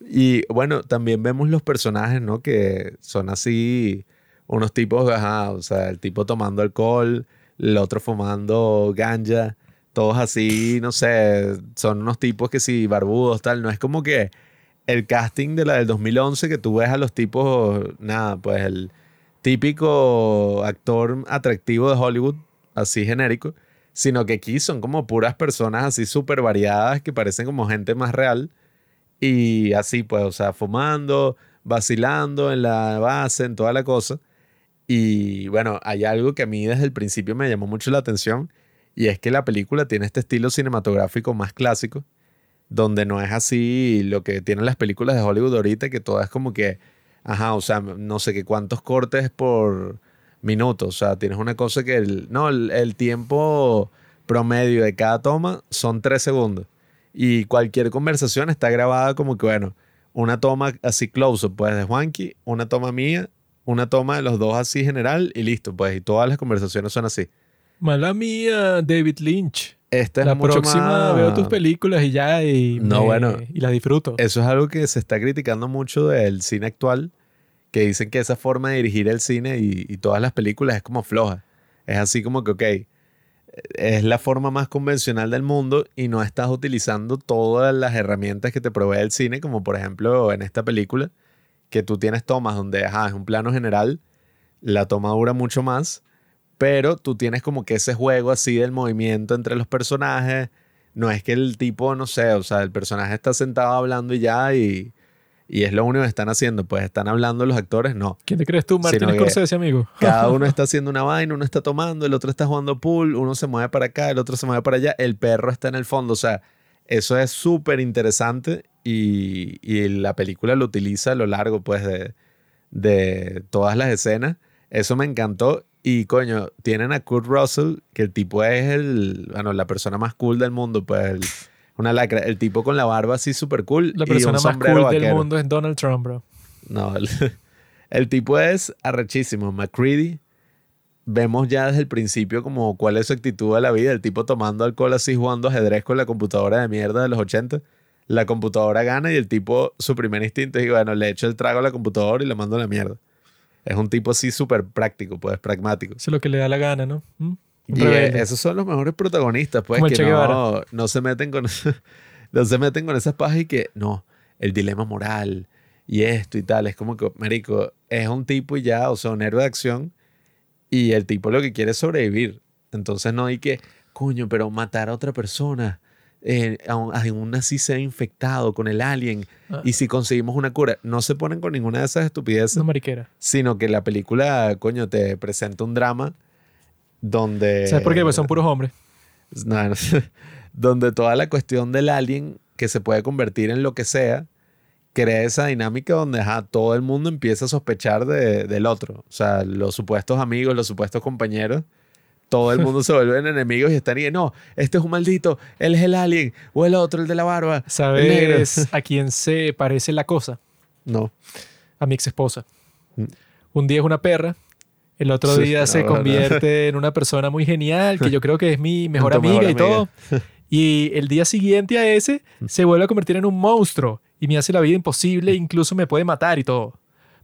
Y bueno, también vemos los personajes, ¿no? Que son así, unos tipos, ajá, o sea, el tipo tomando alcohol, el otro fumando ganja, todos así, no sé, son unos tipos que sí, barbudos, tal. No es como que el casting de la del 2011 que tú ves a los tipos, nada, pues el típico actor atractivo de Hollywood, así genérico, sino que aquí son como puras personas así súper variadas que parecen como gente más real y así pues, o sea, fumando, vacilando en la base, en toda la cosa. Y bueno, hay algo que a mí desde el principio me llamó mucho la atención y es que la película tiene este estilo cinematográfico más clásico, donde no es así lo que tienen las películas de Hollywood ahorita, que todo es como que, ajá, o sea, no sé qué cuántos cortes por minuto, o sea, tienes una cosa que, el, no, el, el tiempo promedio de cada toma son tres segundos y cualquier conversación está grabada como que, bueno, una toma así close pues de Juanqui, una toma mía, una toma de los dos así general y listo, pues, y todas las conversaciones son así. Mala mía, David Lynch. Esta es la mucho próxima más- veo tus películas y ya, y, No, me- bueno. y la disfruto. Eso es algo que se está criticando mucho del cine actual, que dicen que esa forma de dirigir el cine y, y todas las películas es como floja. Es así como que, ok, es la forma más convencional del mundo y no estás utilizando todas las herramientas que te provee el cine, como por ejemplo en esta película, que tú tienes tomas donde, ajá, es un plano general, la toma dura mucho más, pero tú tienes como que ese juego así del movimiento entre los personajes. No es que el tipo, no sé, o sea, el personaje está sentado hablando y ya y, y es lo único que están haciendo, pues están hablando los actores, no. ¿Quién te crees tú, Martín Scorsese, amigo? Cada uno está haciendo una vaina, uno está tomando, el otro está jugando pool, uno se mueve para acá, el otro se mueve para allá, el perro está en el fondo, o sea, eso es súper interesante y, y la película lo utiliza a lo largo, pues, de, de todas las escenas. Eso me encantó y, coño, tienen a Kurt Russell, que el tipo es el, bueno, la persona más cool del mundo, pues, el- una lacra, el tipo con la barba así súper cool. La y un persona más sombrero cool del mundo es Donald Trump, bro. No, el, el tipo es arrechísimo. McCready, vemos ya desde el principio como cuál es su actitud a la vida. El tipo tomando alcohol así, jugando ajedrez con la computadora de mierda de los 80. La computadora gana y el tipo, su primer instinto es, bueno, le echo el trago a la computadora y le mando a la mierda. Es un tipo así súper práctico, pues pragmático. Eso es lo que le da la gana, ¿no? ¿Mm? Y eh, esos son los mejores protagonistas, pues, Como que no, no se meten con no se meten con esas pajas y que no, el dilema moral y esto y tal. Es como que, marico, es un tipo y ya, o sea, un héroe de acción y el tipo lo que quiere es sobrevivir. Entonces no hay que, coño, pero matar a otra persona, eh, aún, así sea infectado con el alien Ah. y si conseguimos una cura, no se ponen con ninguna de esas estupideces Una mariquera. sino que la película, coño, te presenta un drama donde... ¿Sabes por qué? Pues son puros hombres. No, no, donde toda la cuestión del alien que se puede convertir en lo que sea, crea esa dinámica donde ajá, todo el mundo empieza a sospechar de- del otro. O sea, los supuestos amigos, los supuestos compañeros, todo el mundo se vuelven enemigos y están ahí, no, este es un maldito, él es el alien, o el otro, el de la barba. el negro". ¿Sabes a quién se parece la cosa? No. A mi ex esposa. Mm. Un día es una perra, el otro Sí, día no, se no. convierte en una persona muy genial, que yo creo que es mi mejor amiga mejor y todo. Y el día siguiente a ese se vuelve a convertir en un monstruo y me hace la vida imposible, incluso me puede matar y todo.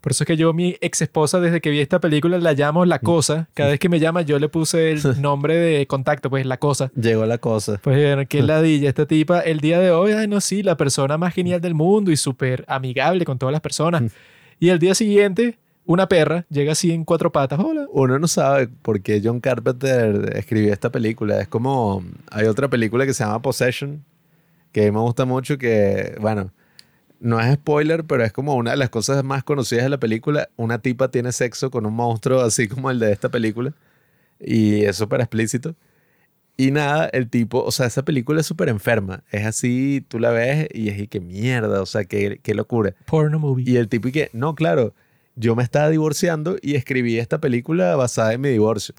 Por eso es que yo, mi ex esposa, desde que vi esta película, la llamo La Cosa. Cada vez que me llama, yo le puse el nombre de contacto, pues La Cosa. Llegó la cosa. Pues bueno, qué ladilla esta tipa. El día de hoy, ay, no, sí, la persona más genial del mundo y súper amigable con todas las personas. Y el día siguiente, una perra llega así en cuatro patas. Hola. Uno no sabe por qué John Carpenter escribió esta película. Es como. Hay otra película que se llama Possession, que me gusta mucho, que, bueno, no es spoiler, pero es como una de las cosas más conocidas de la película. Una tipa tiene sexo con un monstruo así como el de esta película. Y es súper explícito. Y nada, el tipo, o sea, esa película es súper enferma. Es así, tú la ves y es y que mierda, o sea, qué, qué locura. Porno movie. Y el tipo y que, no, claro, yo me estaba divorciando y escribí esta película basada en mi divorcio.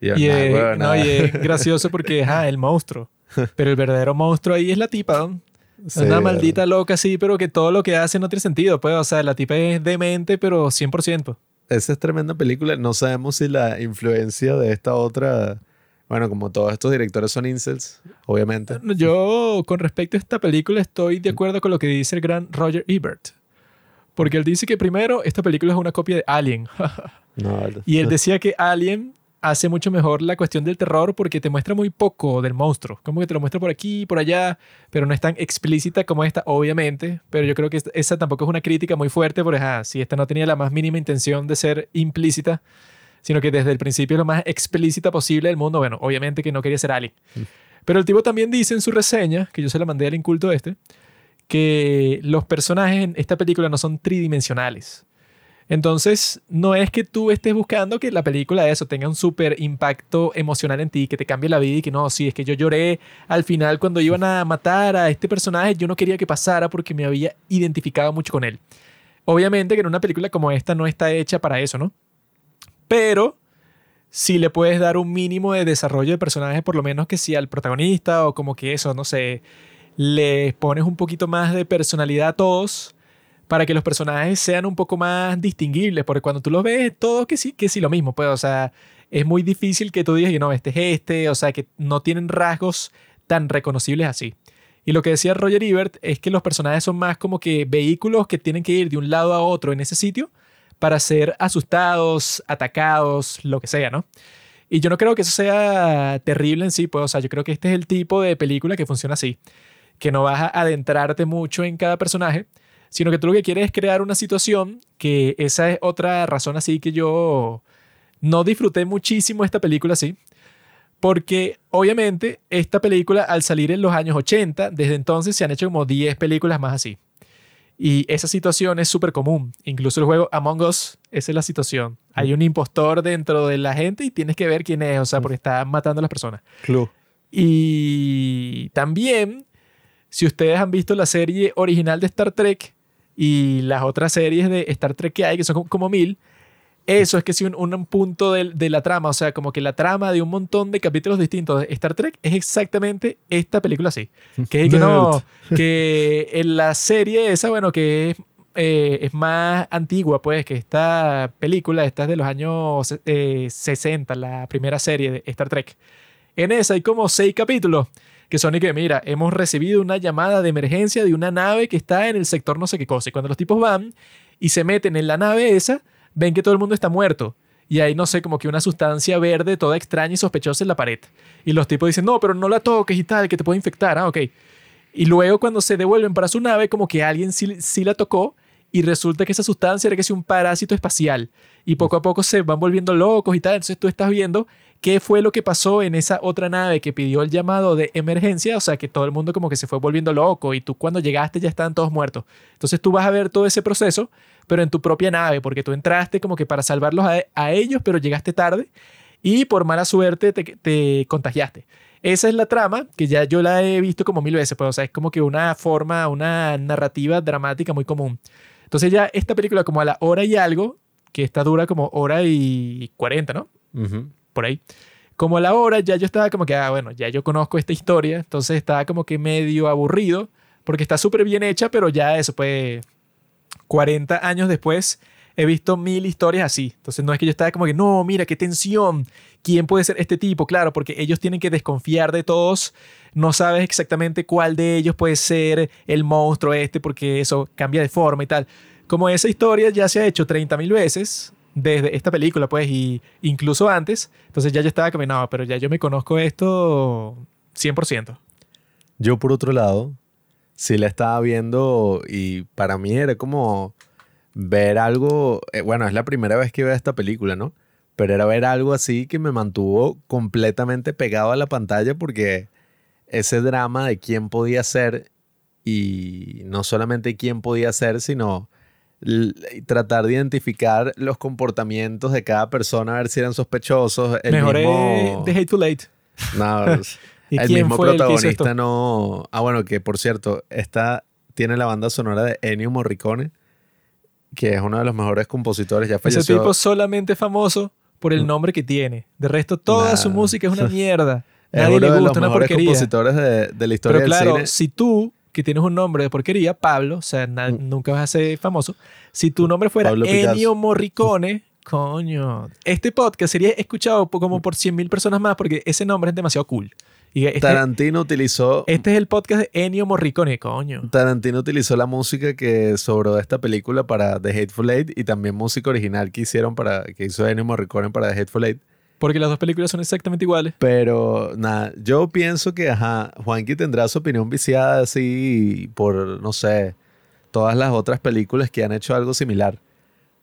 Y, yo, Y, "Nah, huevón, no, nada". y es gracioso porque, ajá, el monstruo. Pero el verdadero monstruo ahí es la tipa, ¿no? Sí, una maldita loca así, pero que todo lo que hace no tiene sentido. Pues, o sea, la tipa es demente, pero 100%. Esa es tremenda película. No sabemos si la influencia de esta otra Bueno, como todos estos directores son incels, obviamente. Yo, con respecto a esta película, estoy de acuerdo con lo que dice el gran Roger Ebert. Porque él dice que primero, esta película es una copia de Alien. No, y él decía que Alien hace mucho mejor la cuestión del terror porque te muestra muy poco del monstruo. Como que te lo muestra por aquí, por allá, pero no es tan explícita como esta, obviamente. Pero yo creo que esa tampoco es una crítica muy fuerte porque, ah, si esta no tenía la más mínima intención de ser implícita, sino que desde el principio es lo más explícita posible del mundo. Bueno, obviamente que no quería ser Alien. Pero el tipo también dice en su reseña, que yo se la mandé al inculto este, que los personajes en esta película no son tridimensionales. Entonces, no es que tú estés buscando que la película de eso tenga un súper impacto emocional en ti, que te cambie la vida y que no, sí, es que yo lloré al final cuando iban a matar a este personaje, yo no quería que pasara porque me había identificado mucho con él. Obviamente que en una película como esta no está hecha para eso, ¿no? Pero sí le puedes dar un mínimo de desarrollo de personaje, por lo menos que si al protagonista o como que eso, no sé, le pones un poquito más de personalidad a todos para que los personajes sean un poco más distinguibles, porque cuando tú los ves, todos que sí, que sí lo mismo, pues, o sea, es muy difícil que tú digas no, este es este, o sea, que no tienen rasgos tan reconocibles así. Y lo que decía Roger Ebert es que los personajes son más como que vehículos que tienen que ir de un lado a otro en ese sitio para ser asustados, atacados, lo que sea, ¿no? Y yo no creo que eso sea terrible en sí, pues, o sea, yo creo que este es el tipo de película que funciona así, que no vas a adentrarte mucho en cada personaje, sino que tú lo que quieres es crear una situación que esa es otra razón así que yo no disfruté muchísimo esta película así, porque obviamente esta película al salir en los años 80, desde entonces se han hecho como 10 películas más así. Y esa situación es súper común. Incluso el juego Among Us, esa es la situación. Hay un impostor dentro de la gente y tienes que ver quién es, o sea, porque está matando a las personas. Club. Y también, si ustedes han visto la serie original de Star Trek y las otras series de Star Trek que hay, que son como- como mil, eso es que sí un, un punto de, de la trama, o sea, como que la trama de un montón de capítulos distintos de Star Trek es exactamente esta película así. Que, que no, que en la serie esa, bueno, que es, eh, es más antigua, pues, que esta película, esta es de los años eh, 60, la primera serie de Star Trek. En esa hay como seis capítulos que son y que, mira, hemos recibido una llamada de emergencia de una nave que está en el sector no sé qué cosa. Y cuando los tipos van y se meten en la nave esa, ven que todo el mundo está muerto. Y hay, no sé, como que una sustancia verde toda extraña y sospechosa en la pared. Y los tipos dicen, no, pero no la toques y tal, que te puede infectar. Ah, ok. Y luego cuando se devuelven para su nave, como que alguien sí, sí la tocó y resulta que esa sustancia era que es un parásito espacial. Y poco a poco se van volviendo locos y tal. Entonces tú estás viendo qué fue lo que pasó en esa otra nave que pidió el llamado de emergencia. O sea, que todo el mundo como que se fue volviendo loco y tú cuando llegaste ya estaban todos muertos. Entonces tú vas a ver todo ese proceso, pero en tu propia nave, porque tú entraste como que para salvarlos a, a ellos, pero llegaste tarde y por mala suerte te, te contagiaste. Esa es la trama, que ya yo la he visto como mil veces, pues, o sea, es como que una forma, una narrativa dramática muy común. Entonces ya esta película como a la hora y algo, que esta dura como hora y cuarenta, ¿no? Ujú. Por ahí. Como a la hora ya yo estaba como que, ah, bueno, ya yo conozco esta historia, entonces estaba como que medio aburrido, porque está súper bien hecha, pero ya eso pues 40 años después he visto mil historias así. Entonces no es que yo estaba como que, no, mira, qué tensión. ¿Quién puede ser este tipo? Claro, porque ellos tienen que desconfiar de todos. No sabes exactamente cuál de ellos puede ser el monstruo este, porque eso cambia de forma y tal. Como esa historia ya se ha hecho 30 mil veces desde esta película, pues, y incluso antes. Entonces ya yo estaba como, no, pero ya yo me conozco esto 100%. Yo, por otro lado, sí la estaba viendo y para mí era como ver algo. eh, bueno, es la primera vez que veo esta película, ¿no? Pero era ver algo así que me mantuvo completamente pegado a la pantalla porque ese drama de quién podía ser y no solamente quién podía ser, sino tratar de identificar los comportamientos de cada persona, a ver si eran sospechosos. El Mejor mismo... es The Hateful Eight. No, ¿Y el mismo el protagonista no. Ah, bueno, que por cierto, esta tiene la banda sonora de Ennio Morricone, que es uno de los mejores compositores. Ya Ese falleció. tipo es solamente famoso por el nombre que tiene. De resto, toda su Nah. música es una mierda. es Nadie uno le de los gusta, una mejores porquería. compositores de, de la historia Pero del claro, cine. si tú, que tienes un nombre de porquería, Pablo, o sea, na- Mm. nunca vas a ser famoso. Si tu nombre fuera. Ennio Morricone, coño. Este podcast sería escuchado como por 100.000 personas más porque ese nombre es demasiado cool. Y este, Tarantino utilizó este es el podcast de Ennio Morricone, coño. Tarantino utilizó la música que sobró de esta película para The Hateful Eight y también música original que hicieron para que hizo Ennio Morricone para The Hateful Eight. Porque las dos películas son exactamente iguales. Pero nada, yo pienso que ajá, Juanqui tendrá su opinión viciada así por, no sé, todas las otras películas que han hecho algo similar.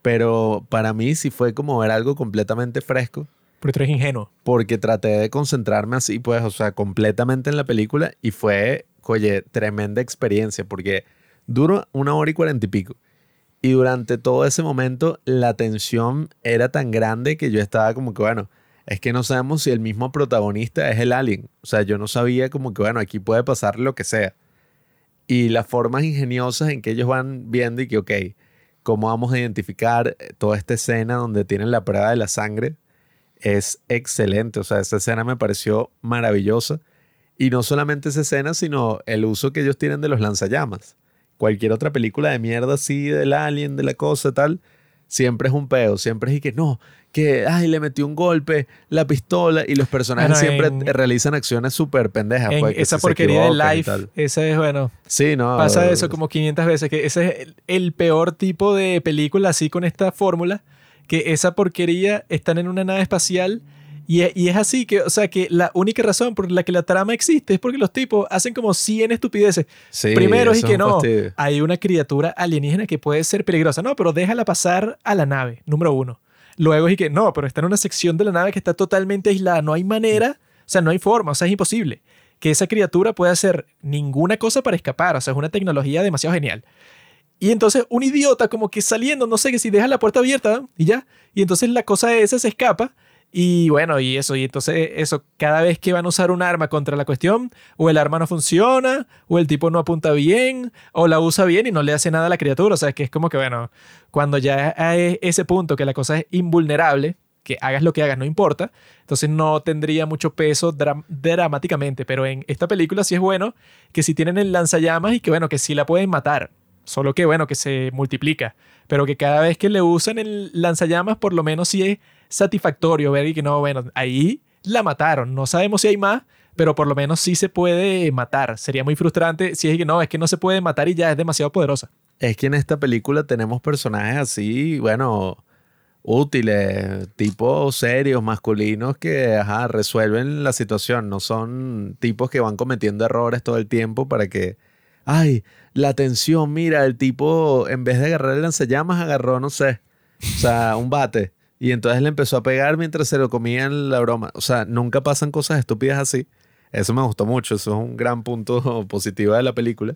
Pero para mí sí fue como ver algo completamente fresco. Porque tú eres ingenuo. porque traté de concentrarme así, pues, o sea, completamente en la película y fue, oye, tremenda experiencia porque duró una hora y cuarenta y pico. Y durante todo ese momento la tensión era tan grande que yo estaba como que, bueno, es que no sabemos si el mismo protagonista es el alien. O sea, yo no sabía como que, bueno, aquí puede pasar lo que sea. Y las formas ingeniosas en que ellos van viendo y que, ok, ¿cómo vamos a identificar eh, toda esta escena donde tienen la prueba de la sangre? Es excelente. O sea, esa escena me pareció maravillosa. Y no solamente esa escena, sino el uso que ellos tienen de los lanzallamas. Cualquier otra película de mierda así, del alien, de la cosa, tal, siempre es un peo. Siempre es y que no, que, ay, le metió un golpe, la pistola, y los personajes Bueno, siempre en- realizan acciones súper pendejas. en pues, esa si porquería de Life, esa es, bueno, Sí, no. pasa eso como 500 veces, que ese es el, el peor tipo de película así con esta fórmula, que esa porquería están en una nave espacial y, e- y es así, que, o sea, que la única razón por la que la trama existe es porque los tipos hacen como 100 estupideces. Sí, Primero es que no, fastidio. hay una criatura alienígena que puede ser peligrosa. No, pero déjala pasar a la nave, número uno. Luego es que no, pero está en una sección de la nave que está totalmente aislada. No hay manera, o sea, no hay forma, o sea, es imposible que esa criatura pueda hacer ninguna cosa para escapar. O sea, es una tecnología demasiado genial. Y entonces un idiota como que saliendo, no sé, que si deja la puerta abierta y ya. Y entonces la cosa esa se escapa. Y bueno, y eso, y entonces eso, cada vez que van a usar un arma contra la cuestión, o el arma no funciona, o el tipo no apunta bien, o la usa bien y no le hace nada a la criatura. O sea, que es como que, bueno, cuando ya hay ese punto que la cosa es invulnerable, que hagas lo que hagas, no importa, entonces no tendría mucho peso dram- dramáticamente. Pero en esta película sí es bueno que si tienen el lanzallamas y que, bueno, que sí la pueden matar. Solo que, bueno, que se multiplica. Pero que cada vez que le usan el lanzallamas, por lo menos sí es satisfactorio ver y que no, bueno, ahí la mataron. No sabemos si hay más, pero por lo menos sí se puede matar. Sería muy frustrante si es que no, es que no se puede matar y ya es demasiado poderosa. Es que en esta película tenemos personajes así, bueno, útiles, tipo serios, masculinos que ajá, resuelven la situación. No son tipos que van cometiendo errores todo el tiempo para que, ay, la tensión, mira, el tipo en vez de agarrar el lanzallamas agarró, no sé, o sea, un bate. Y entonces le empezó a pegar mientras se lo comían la broma. O sea, nunca pasan cosas estúpidas así. Eso me gustó mucho, eso es un gran punto positivo de la película.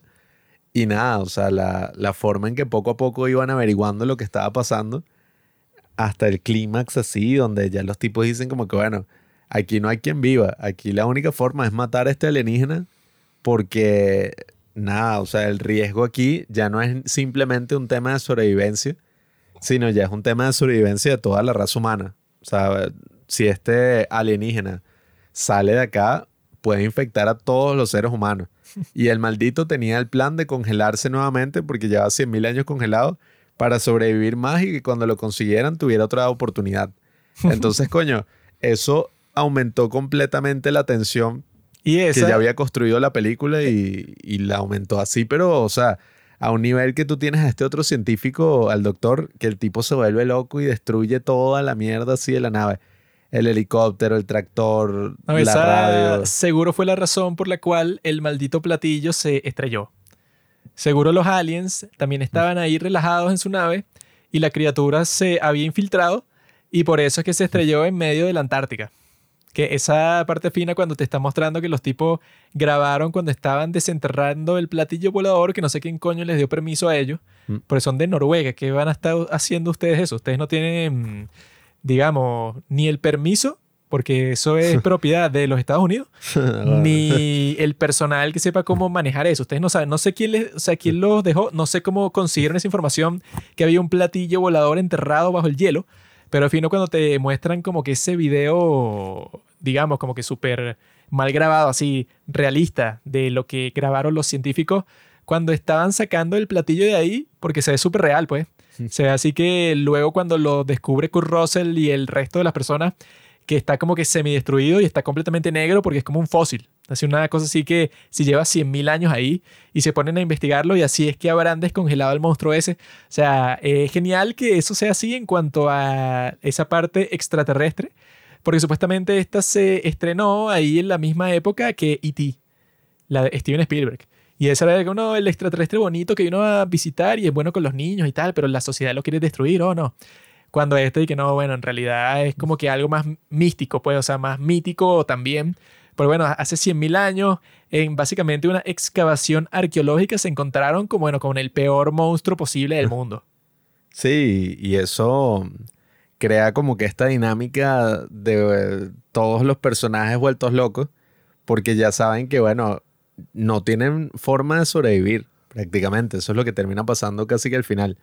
Y nada, o sea, la, la forma en que poco a poco iban averiguando lo que estaba pasando, hasta el clímax así, donde ya los tipos dicen como que, bueno, aquí no hay quien viva, aquí la única forma es matar a este alienígena, porque nada, o sea, el riesgo aquí ya no es simplemente un tema de sobrevivencia, sino ya es un tema de sobrevivencia de toda la raza humana. O sea, si este alienígena sale de acá, puede infectar a todos los seres humanos. Y el maldito tenía el plan de congelarse nuevamente porque llevaba 100.000 años congelado para sobrevivir más y que cuando lo consiguieran tuviera otra oportunidad. Entonces, coño, eso aumentó completamente la tensión Y que ya había construido la película y, y la aumentó así, pero, o sea, a un nivel que tú tienes a este otro científico, al doctor, que el tipo se vuelve loco y destruye toda la mierda así de la nave. El helicóptero, el tractor, no, la esa radio. seguro fue la razón por la cual el maldito platillo se estrelló. Seguro los aliens también estaban ahí relajados en su nave y la criatura se había infiltrado y por eso es que se estrelló en medio de la Antártica. Que esa parte fina cuando te está mostrando que los tipos grabaron cuando estaban desenterrando el platillo volador, que no sé quién coño les dio permiso a ellos, Mm. porque son de Noruega. ¿Qué van a estar haciendo ustedes eso? Ustedes no tienen, digamos, ni el permiso, porque eso es propiedad de los Estados Unidos, ni el personal que sepa cómo manejar eso. Ustedes no saben, no sé quién, les, o sea, quién los dejó, no sé cómo consiguieron esa información que había un platillo volador enterrado bajo el hielo, pero final cuando te muestran como que ese video, digamos, como que súper mal grabado, así realista, de lo que grabaron los científicos cuando estaban sacando el platillo de ahí, porque se ve súper real, pues. O sea, así que luego cuando lo descubre Kurt Russell y el resto de las personas, que está como que semidestruido y está completamente negro porque es como un fósil. Así una cosa así que si lleva 100.000 años ahí y se ponen a investigarlo y así es que habrán descongelado al monstruo ese. O sea, es genial que eso sea así en cuanto a esa parte extraterrestre, porque supuestamente esta se estrenó ahí en la misma época que E.T., la de Steven Spielberg. Y ese era uno, el extraterrestre bonito que vino a visitar y es bueno con los niños y tal, pero la sociedad lo quiere destruir o no. Cuando este y que no, bueno, en realidad es como que algo más místico, pues, o sea, más mítico también. Pero bueno, hace 100.000 años, en básicamente una excavación arqueológica, se encontraron como, bueno, con el peor monstruo posible del mundo. Sí, y eso crea como que esta dinámica de todos los personajes vueltos locos, porque ya saben que, bueno, no tienen forma de sobrevivir prácticamente. Eso es lo que termina pasando casi que al final.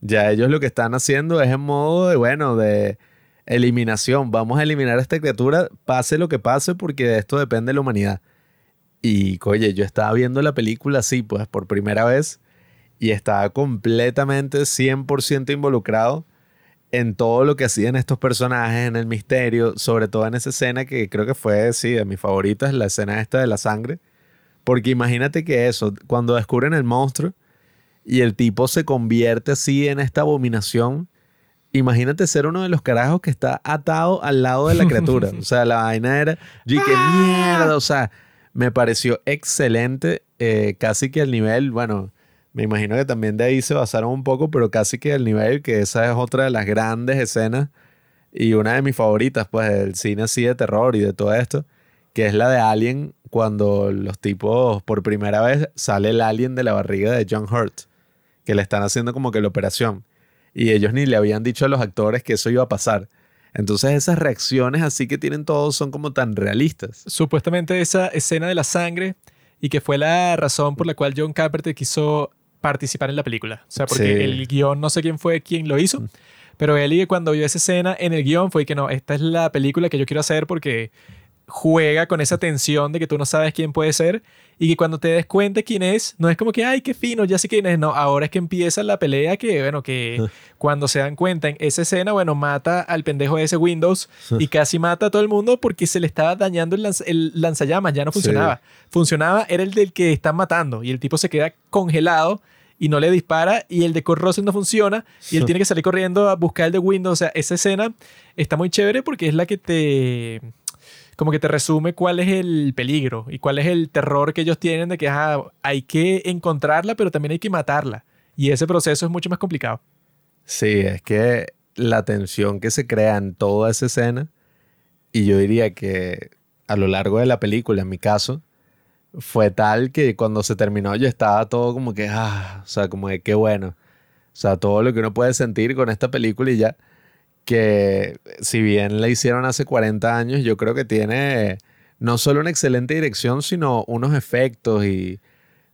Ya ellos lo que están haciendo es en modo de, bueno, de eliminación. Vamos a eliminar a esta criatura, pase lo que pase, porque de esto depende la humanidad. Y, oye, yo estaba viendo la película así, pues, por primera vez, y estaba completamente 100% involucrado en todo lo que hacían estos personajes, en el misterio, sobre todo en esa escena que creo que fue, sí, de mis favoritas, la escena esta de la sangre. Porque imagínate que eso, cuando descubren el monstruo, y el tipo se convierte así en esta abominación. Imagínate ser uno de los carajos que está atado al lado de la criatura. O sea, la vaina era. Yo qué mierda. O sea, me pareció excelente. Eh, casi que el nivel, bueno, me imagino que también de ahí se basaron un poco, pero casi que el nivel, que esa es otra de las grandes escenas y una de mis favoritas, pues, del cine así de terror y de todo esto, que es la de Alien, cuando los tipos, por primera vez, sale el alien de la barriga de John Hurt que le están haciendo como que la operación. Y ellos ni le habían dicho a los actores que eso iba a pasar. Entonces esas reacciones así que tienen todos son como tan realistas. Supuestamente esa escena de la sangre y que fue la razón por la cual John Carpenter quiso participar en la película. O sea, porque el guion no sé quién fue quien lo hizo, mm. pero él y cuando vio esa escena en el guion fue que no, esta es la película que yo quiero hacer porque juega con esa tensión de que tú no sabes quién puede ser y que cuando te des cuenta quién es, no es como que, ay, qué fino, ya sé quién es. No, ahora es que empieza la pelea que, bueno, que cuando se dan cuenta en esa escena, bueno, mata al pendejo de ese Windows y casi mata a todo el mundo porque se le estaba dañando el, el lanzallamas, ya no funcionaba. Funcionaba, era el del que están matando y el tipo se queda congelado y no le dispara y el de Corrosive no funciona y él tiene que salir corriendo a buscar el de Windows. O sea, esa escena está muy chévere porque es la que te como que te resume cuál es el peligro y cuál es el terror que ellos tienen de que hay que encontrarla, pero también hay que matarla. Y ese proceso es mucho más complicado. Sí, es que la tensión que se crea en toda esa escena, y yo diría que a lo largo de la película, en mi caso, fue tal que cuando se terminó yo estaba todo como que, ah, o sea, como de qué bueno. O sea, todo lo que uno puede sentir con esta película y ya que si bien la hicieron hace 40 años, yo creo que tiene no solo una excelente dirección, sino unos efectos y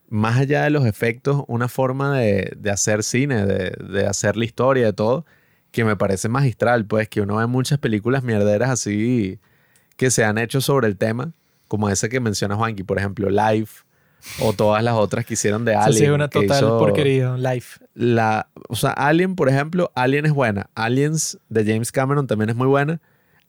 más allá de los efectos, una forma de, hacer cine, de, hacer la historia, de todo, que me parece magistral, pues que uno ve muchas películas mierderas así que se han hecho sobre el tema, como esa que menciona Juanqui, por ejemplo, Life, o todas las otras que hicieron de Alien. Sí, una total porquería, Life. La, o sea, Alien, por ejemplo, Alien es buena. Aliens de James Cameron también es muy buena.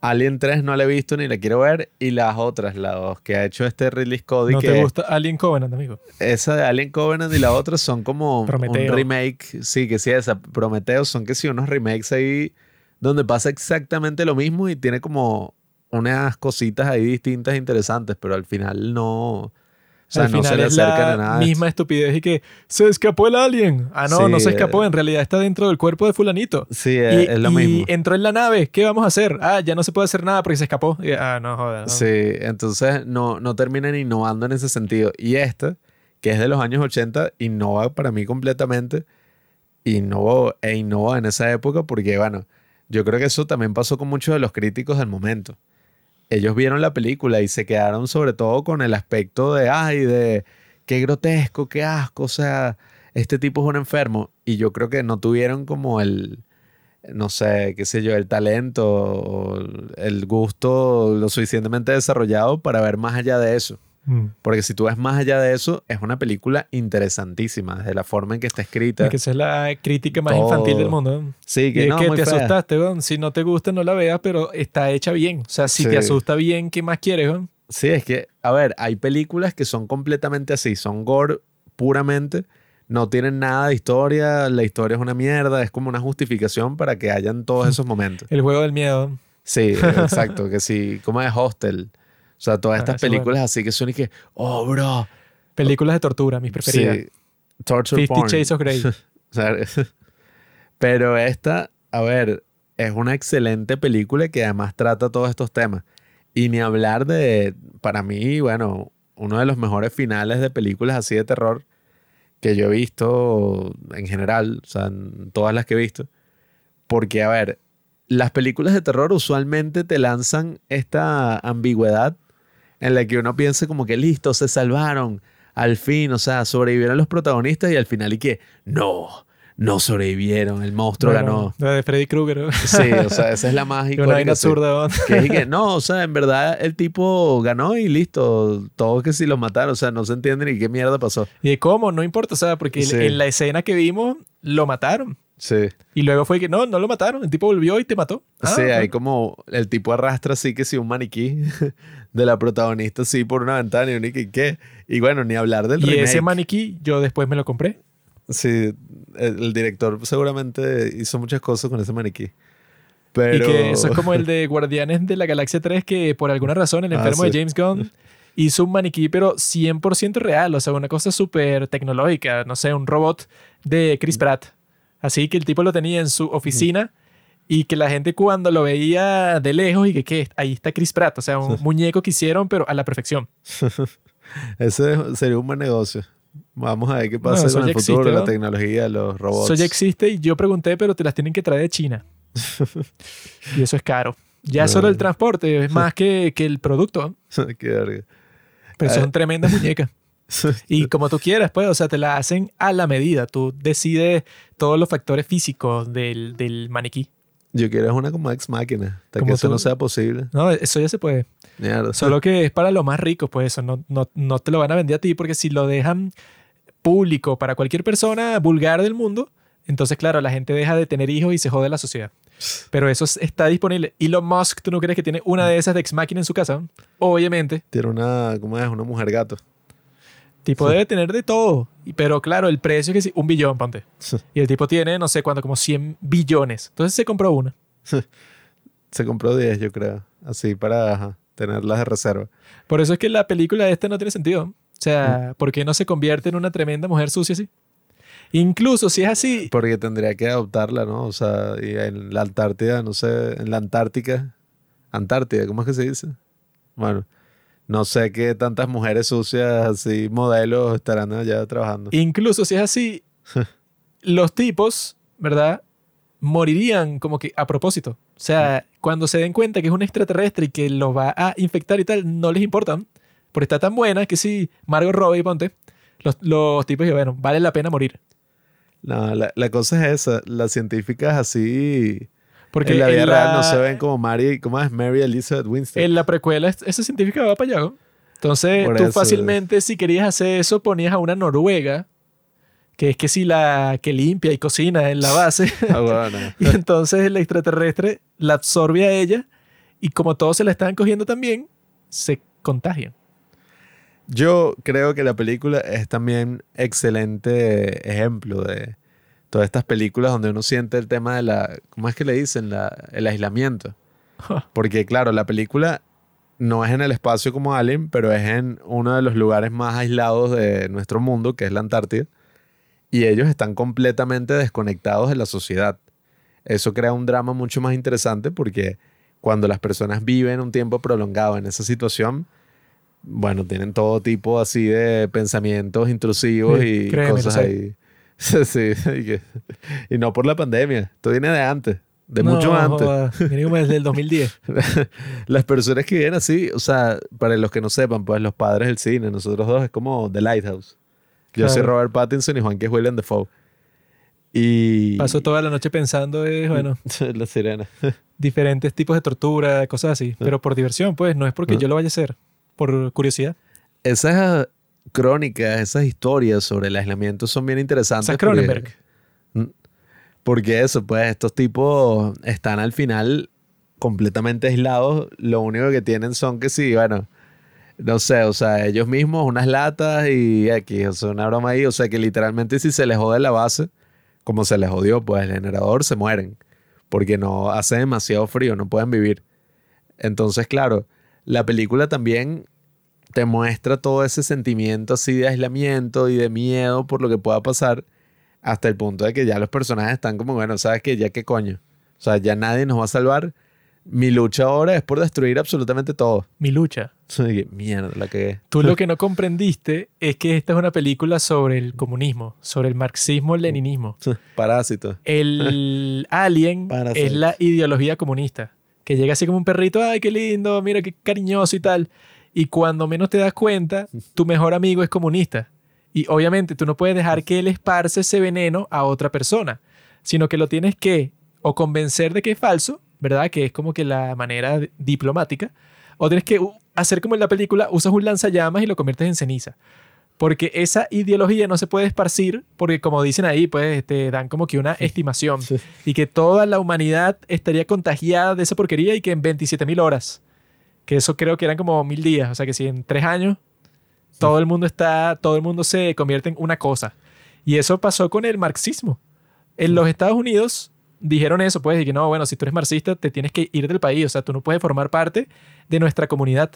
Alien 3 no la he visto ni la quiero ver. Y las otras, las dos que ha hecho este Ridley Scott. ¿No te gusta Alien Covenant, amigo? Esa de Alien Covenant y la otra son como un remake. Sí, que sí, esa. Prometeo son que sí, unos remakes ahí donde pasa exactamente lo mismo y tiene como unas cositas ahí distintas interesantes, pero al final no o sea, no se le acercan a nada. misma estupidez y que se escapó el alien. Ah, no, no se escapó. En realidad está dentro del cuerpo de fulanito. Sí, es, lo mismo. Y entró en la nave. ¿Qué vamos a hacer? Ah, ya no se puede hacer nada porque se escapó. ah, no, joder. Sí, entonces no, no terminan innovando en ese sentido. Y esta, que es de los años 80, innova para mí completamente. Innovó e innova en esa época porque, bueno, yo creo que eso también pasó con muchos de los críticos del momento ellos vieron la película y se quedaron sobre todo con el aspecto de, ay, de qué grotesco, qué asco, o sea, este tipo es un enfermo. Y yo creo que no tuvieron como el, no sé, qué sé yo, el talento, el gusto lo suficientemente desarrollado para ver más allá de eso. Mm. Porque si tú ves más allá de eso, es una película interesantísima, desde la forma en que está escrita. Que esa es la crítica más Todo. infantil del mundo. Sí, Y que es no, que muy te fea. asustaste, weón. Si no te gusta, no la veas, pero está hecha bien. O sea, si Sí. te asusta bien, ¿qué más quieres, weón? Sí, es que, a ver, hay películas que son completamente así, son gore puramente, no tienen nada de historia, la historia es una mierda, es como una justificación para que hayan todos esos momentos. El juego del miedo. Sí, exacto, que sí, como es Hostel. O sea, todas Ah, estas eso es películas así que son y que, oh, bro. Películas de tortura, mis preferidas. Sí, torture Fifty porn. Shades of Grey. Pero esta, a ver, es una excelente película que además trata todos estos temas. Y ni hablar de, para mí, bueno, uno de los mejores finales de películas así de terror que yo he visto en general, o sea, en todas las que he visto. Porque, a ver, las películas de terror usualmente te lanzan esta ambigüedad en la que uno piensa como que listo, se salvaron, al fin, o sea, sobrevivieron los protagonistas y al final y que no, no sobrevivieron, el monstruo Bueno, ganó. La de Freddy Krueger. Sí, o sea, esa es la más Una icónica. vaina sí. absurda. Que es que no, o sea, en verdad el tipo ganó y listo, todos que si los mataron, o sea, no se entiende ni qué mierda pasó. ¿Y de cómo? No importa, o sea, porque Sí. en la escena que vimos, lo mataron. Sí. Y luego fue que no, no lo mataron. El tipo volvió y te mató. Ah, sí, hay como el tipo arrastra así que sí un maniquí de la protagonista así por una ventana y que qué. Y bueno, ni hablar del Y remake. ese maniquí, yo después me lo compré. Sí, el, el director seguramente hizo muchas cosas con ese maniquí. Pero Y que eso es como el de Guardianes de la Galaxia 3, que por alguna razón el Ah, enfermo sí. de James Gunn hizo un maniquí, pero 100% real. O sea, una cosa súper tecnológica. No sé, un robot de Chris Pratt. Así que el tipo lo tenía en su oficina y que la gente cuando lo veía de lejos y que, ¿qué? Ahí está Chris Pratt. O sea, un muñeco que hicieron, pero a la perfección. ese sería un buen negocio. Vamos a ver qué No, pasa eso con el futuro, existe, la ¿no? tecnología, los robots. Eso ya existe y yo pregunté, pero te las tienen que traer de China. y eso es caro. Ya No. solo el transporte es más que, que el producto. qué verga. Pero son tremendas muñecas. Y como tú quieras, pues, o sea, te la hacen a la medida. Tú decides todos los factores físicos del, del maniquí. Yo quiero una como ex máquina. Hasta que Como eso tú. no sea posible. No, eso ya se puede. Mierda. Solo que es para los más ricos, pues eso. No, no, no te lo van a vender a ti porque si lo dejan público para cualquier persona vulgar del mundo, entonces, claro, la gente deja de tener hijos y se jode la sociedad. Pero eso es- está disponible. Elon Musk, ¿tú no crees que tiene una de esas de ex máquina en su casa? Obviamente. Tiene una, ¿cómo es? Una mujer gato. Tipo debe tener de todo. Pero claro, el precio es que sí, un billón, ponte. Y el tipo tiene, no sé cuánto, como 100 billones. Entonces se compró una. Se compró 10, yo creo. Así para ajá, tenerlas de reserva. Por eso es que la película esta no tiene sentido. O sea, ¿por qué no se convierte en una tremenda mujer sucia así? Incluso si es así, Porque tendría que adoptarla, ¿no? O sea, y en la Antártida, no sé, en la Antártica. Antártida, ¿cómo es que se dice? Bueno, no sé qué tantas mujeres sucias así, modelos, estarán allá trabajando. incluso si es así, los tipos, ¿verdad? Morirían como que a propósito. O sea, cuando se den cuenta que es un extraterrestre y que los va a infectar y tal, no les importa. Porque está tan buena que si Margot Robbie, ponte, los, los tipos bueno, vale la pena morir. No, la, la cosa es esa. Las científicas así, Porque en la vida en real no se ven como Mary, ¿cómo es? Mary Elizabeth Winstead. En la precuela, es- esa científica va para allá. ¿no? Entonces, Por tú eso. fácilmente, si querías hacer eso, ponías a una noruega, que es que si la que limpia y cocina en la base, Ah, bueno. y entonces el extraterrestre la absorbe a ella, y como todos se la están cogiendo también, se contagian. Yo creo que la película es también excelente ejemplo de todas estas películas donde uno siente el tema de la, ¿cómo es que le dicen? La, el aislamiento. Porque claro, la película no es en el espacio como Alien, pero es en uno de los lugares más aislados de nuestro mundo, que es la Antártida. Y ellos están completamente desconectados de la sociedad. Eso crea un drama mucho más interesante porque cuando las personas viven un tiempo prolongado en esa situación, bueno, tienen todo tipo así de pensamientos intrusivos Sí, y créeme, cosas ahí. Sí, y, no por la pandemia. Esto viene de antes, de No, mucho antes. como desde el 2010. Las personas que viven así, o sea, para los que no sepan, pues los padres del cine, nosotros dos es como The Lighthouse. Yo soy Claro. Robert Pattinson y Juan que es William Dafoe. Y... Paso toda la noche pensando, eh, bueno, la sirena. diferentes tipos de tortura, cosas así. Pero por diversión, pues, no es porque Ah. yo lo vaya a hacer, por curiosidad. esas crónicas, esas historias sobre el aislamiento son bien interesantes. Esa es porque- Cronenberg. Porque eso, pues estos tipos están al final completamente aislados. Lo único que tienen son que sí, bueno, no sé, o sea, ellos mismos, unas latas y X, o sea, una broma ahí. O sea, que literalmente si se les jode la base, como se les jodió, pues el generador, se mueren. Porque no hace demasiado frío, no pueden vivir. Entonces, claro, la película también te muestra todo ese sentimiento así de aislamiento y de miedo por lo que pueda pasar hasta el punto de que ya los personajes están como, bueno, ¿sabes qué? Ya qué coño. O sea, ya nadie nos va a salvar. Mi lucha ahora es por destruir absolutamente todo. Mi lucha. Mierda, la que Tú lo que no comprendiste es que esta es una película sobre el comunismo, sobre el marxismo-leninismo. Parásito. El alien Parasite. es la ideología comunista, que llega así como un perrito, ay, qué lindo, mira qué cariñoso y tal. Y cuando menos te das cuenta, tu mejor amigo es comunista. Y obviamente tú no puedes dejar que él esparce ese veneno a otra persona, sino que lo tienes que o convencer de que es falso, ¿verdad? Que es como que la manera diplomática, o tienes que hacer como en la película, usas un lanzallamas y lo conviertes en ceniza. Porque esa ideología no se puede esparcir, porque como dicen ahí, pues te dan como que una estimación Sí. y que toda la humanidad estaría contagiada de esa porquería y que en 27 mil horas, que eso creo que eran como mil días, o sea que si en tres años todo el mundo está, todo el mundo se convierte en una cosa. Y eso pasó con el marxismo. En los Estados Unidos dijeron eso, pues, y que no, bueno, si tú eres marxista, te tienes que ir del país, o sea, tú no puedes formar parte de nuestra comunidad.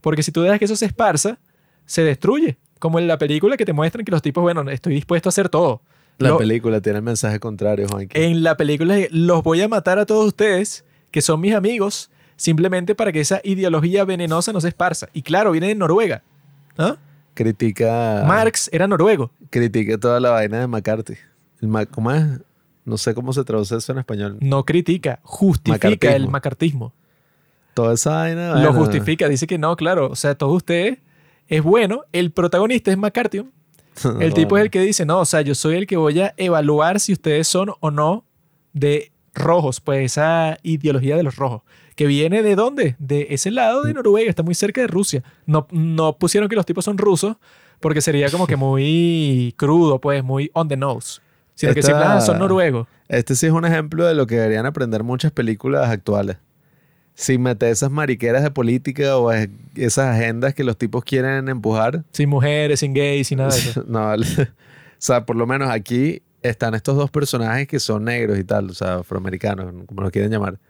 Porque si tú dejas que eso se esparza, se destruye. Como en la película que te muestran que los tipos, bueno, estoy dispuesto a hacer todo. La Lo- película tiene el mensaje contrario, Juanqui. en la película los voy a matar a todos ustedes, que son mis amigos, simplemente para que esa ideología venenosa no se esparza. Y claro, viene de Noruega. ¿Ah? Critica, Marx era noruego. critica toda la vaina de McCarthy. El Ma- ¿Cómo es? No sé cómo se traduce eso en español. No critica, justifica Macartismo. el macartismo. Toda esa vaina. Lo justifica, dice que no, claro, o sea, todos ustedes es bueno. El protagonista es McCarthy. El tipo es el que dice, no, o sea, yo soy el que voy a evaluar si ustedes son o no de rojos, pues esa ideología de los rojos. ¿Que viene de dónde? De ese lado de Noruega, está muy cerca de Rusia. No, no pusieron que los tipos son rusos porque sería como que muy crudo, pues muy on the nose. Sino que Esta- siempre ah, son noruegos. Este sí es un ejemplo de lo que deberían aprender muchas películas actuales. Sin meter esas mariqueras de política o es- esas agendas que los tipos quieren empujar. Sin mujeres, sin gays, sin nada de eso. no, o sea, por lo menos aquí están estos dos personajes que son negros y tal, o sea, afroamericanos, como lo quieren llamar.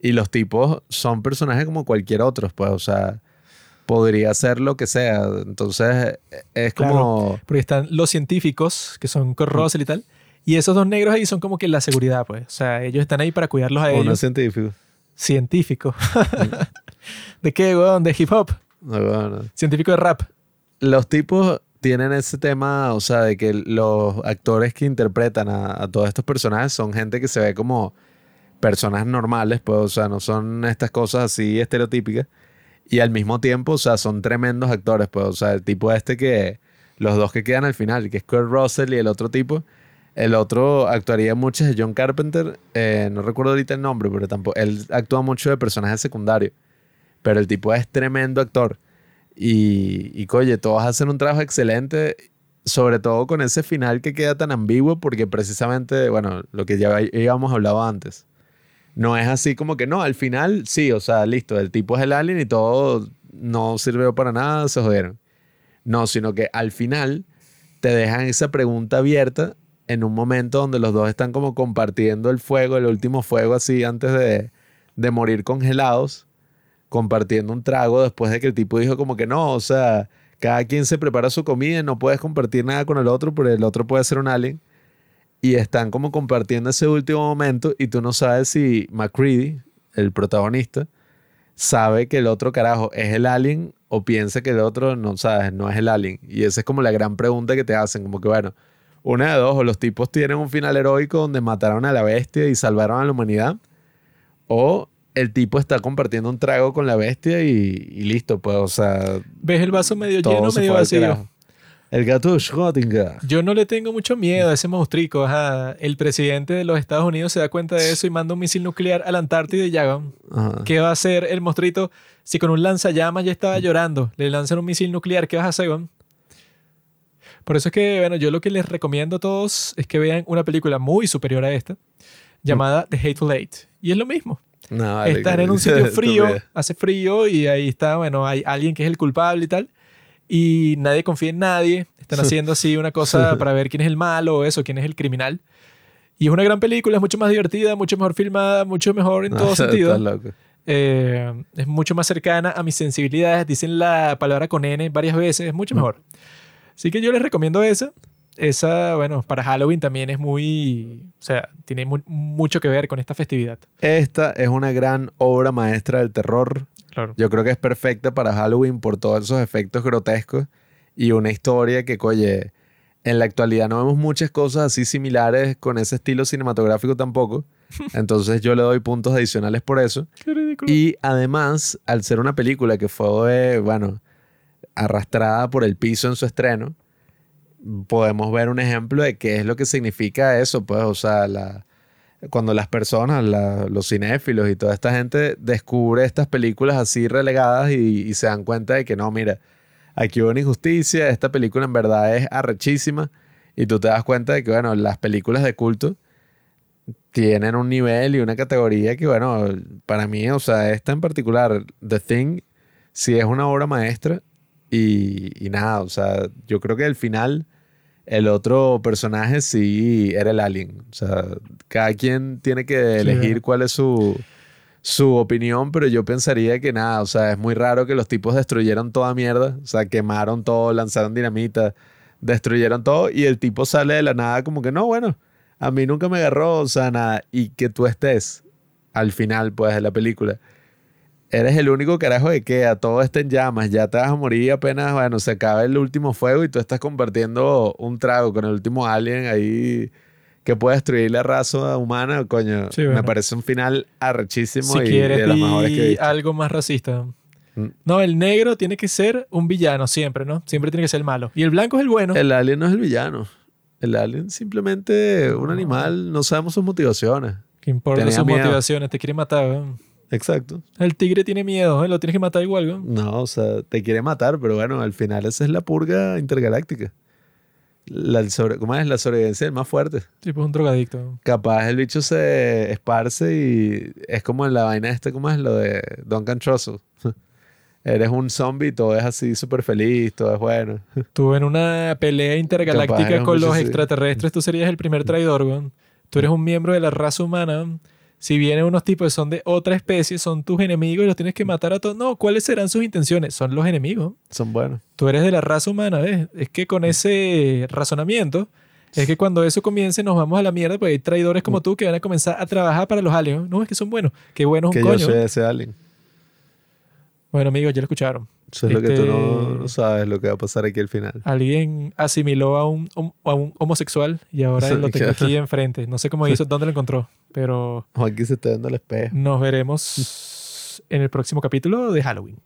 Y los tipos son personajes como cualquier otro, pues, o sea, podría ser lo que sea. Entonces, es como... Porque están los científicos, que son Kurt Russell y tal. Y esos dos negros ahí son como que la seguridad, pues. O sea, ellos están ahí para cuidarlos a Uno ellos. es científico. Científico. ¿De qué, weón? De hip hop. No, bueno. Científico de rap. los tipos tienen ese tema, o sea, de que los actores que interpretan a, a todos estos personajes son gente que se ve como personas normales, pues, o sea, no son estas cosas así estereotípicas. Y al mismo tiempo, o sea, son tremendos actores, pues, o sea, el tipo este que, los dos que quedan al final, que es Kurt Russell y el otro tipo, el otro actuaría mucho de John Carpenter, eh, no recuerdo ahorita el nombre, pero tampoco, él actúa mucho de personaje secundario, pero el tipo es tremendo actor. Y, y coye, todos hacen un trabajo excelente, sobre todo con ese final que queda tan ambiguo, porque precisamente, bueno, lo que ya habíamos hablado antes, no es así como que no, al final sí, o sea, listo, el tipo es el alien y todo no sirvió para nada, se jodieron. No, sino que al final te dejan esa pregunta abierta en un momento donde los dos están como compartiendo el fuego, el último fuego así antes de, de morir congelados, compartiendo un trago después de que el tipo dijo como que no, o sea, cada quien se prepara su comida y no puedes compartir nada con el otro, porque el otro puede ser un alien. Y están como compartiendo ese último momento y tú no sabes si McCready, el protagonista, sabe que el otro carajo es el alien o piensa que el otro no sabes, no es el alien. Y esa es como la gran pregunta que te hacen, como que bueno, una de dos, o los tipos tienen un final heroico donde mataron a la bestia y salvaron a la humanidad, o el tipo está compartiendo un trago con la bestia y, y listo, pues, o sea, ¿Ves el vaso medio lleno, medio vacío? El gato de Schrödinger. Yo no le tengo mucho miedo a ese monstruico. ajá. El presidente de los Estados Unidos se da cuenta de eso y manda un misil nuclear a la Antártida y ya. ¿Qué va a hacer el monstruito si con un lanzallamas ya estaba llorando? Le lanzan un misil nuclear, ¿qué vas a hacer, weón? Por eso es que, bueno, yo lo que les recomiendo a todos es que vean una película muy superior a esta, llamada The Hateful Eight. Y es lo mismo. No, vale, en un sitio frío, hace frío y ahí está, bueno, hay alguien que es el culpable y tal. Y nadie confía en nadie. Están haciendo así una cosa para ver quién es el malo o eso, quién es el criminal. Y es una gran película, es mucho más divertida, mucho mejor filmada, mucho mejor en No, todo sentido. loco. Eh, es mucho más cercana a mis sensibilidades. Dicen la palabra con N varias veces, es mucho Mm. mejor. Así que yo les recomiendo esa. Esa, bueno, para Halloween también es muy. O sea, tiene mu- mucho que ver con esta festividad. Esta es una gran obra maestra del terror. Claro. Yo creo que es perfecta para Halloween por todos esos efectos grotescos y una historia que, oye, en la actualidad no vemos muchas cosas así similares con ese estilo cinematográfico tampoco. Entonces yo le doy puntos adicionales por eso. Qué ridículo. Y además, al ser una película que fue, bueno, arrastrada por el piso en su estreno, podemos ver un ejemplo de qué es lo que significa eso, pues, o sea, la, cuando las personas, los cinéfilos y toda esta gente descubre estas películas así relegadas y, se dan cuenta de que no, mira, aquí hubo una injusticia, esta película en verdad es arrechísima y tú te das cuenta de que, bueno, las películas de culto tienen un nivel y una categoría que, bueno, para mí, o sea, esta en particular, The Thing, sí es una obra maestra y, y nada, o sea, yo creo que al final el otro personaje sí era el alien. O sea, cada quien tiene que elegir cuál es su, su opinión, pero yo pensaría que nada, o sea, es muy raro que los tipos destruyeron toda mierda, o sea, quemaron todo, lanzaron dinamita, destruyeron todo y el tipo sale de la nada como que no, bueno, a mí nunca me agarró, o sea, nada, y que tú estés al final, pues, de la película. Eres el único carajo que queda, todo está en llamas, ya te vas a morir apenas, bueno, se acaba el último fuego y tú estás compartiendo un trago con el último alien ahí que puede destruir la raza humana, coño, Sí, me parece un final arrechísimo Si y quieres de las mejores que he di visto. algo más racista. Mm. No, el negro tiene que ser un villano siempre, ¿no? Siempre tiene que ser el malo. Y el blanco es el bueno. El alien no es el villano. El alien simplemente un animal, no sabemos sus motivaciones. que importa tenía sus miedo. motivaciones, te quiere matar. Exacto. El tigre tiene miedo, ¿eh? lo tienes que matar igual. ¿no? No, o sea, te quiere matar, pero bueno, al final esa es la purga intergaláctica. La, sobre, ¿Cómo es? La sobrevivencia del más fuerte. Tipo un drogadicto. Capaz el bicho se esparce y es como en la vaina esta, ¿cómo es? Lo de Duncan Trussell. Eres un zombie, todo es así súper feliz, todo es bueno. Tú en una pelea intergaláctica con los extraterrestres, tú serías el primer traidor, weón. Tú eres un miembro de la raza humana. Si vienen unos tipos que son de otra especie, son tus enemigos y los tienes que matar a todos. No, ¿cuáles serán sus intenciones? Son los enemigos. Son buenos. Tú eres de la raza humana, ¿ves? Es que con ese razonamiento, es que cuando eso comience nos vamos a la mierda, porque hay traidores como tú que van a comenzar a trabajar para los aliens. No, es que son buenos. Qué buenos Que un yo coño. soy ese alien. Bueno, amigos, ya lo escucharon. Eso es lo que tú no, Este- no sabes lo que va a pasar aquí al final. Alguien asimiló a un, a un homosexual y ahora lo tengo aquí enfrente. No sé cómo hizo, dónde lo encontró, pero Juanqui se está dando el espejo. nos veremos en el próximo capítulo de Halloween.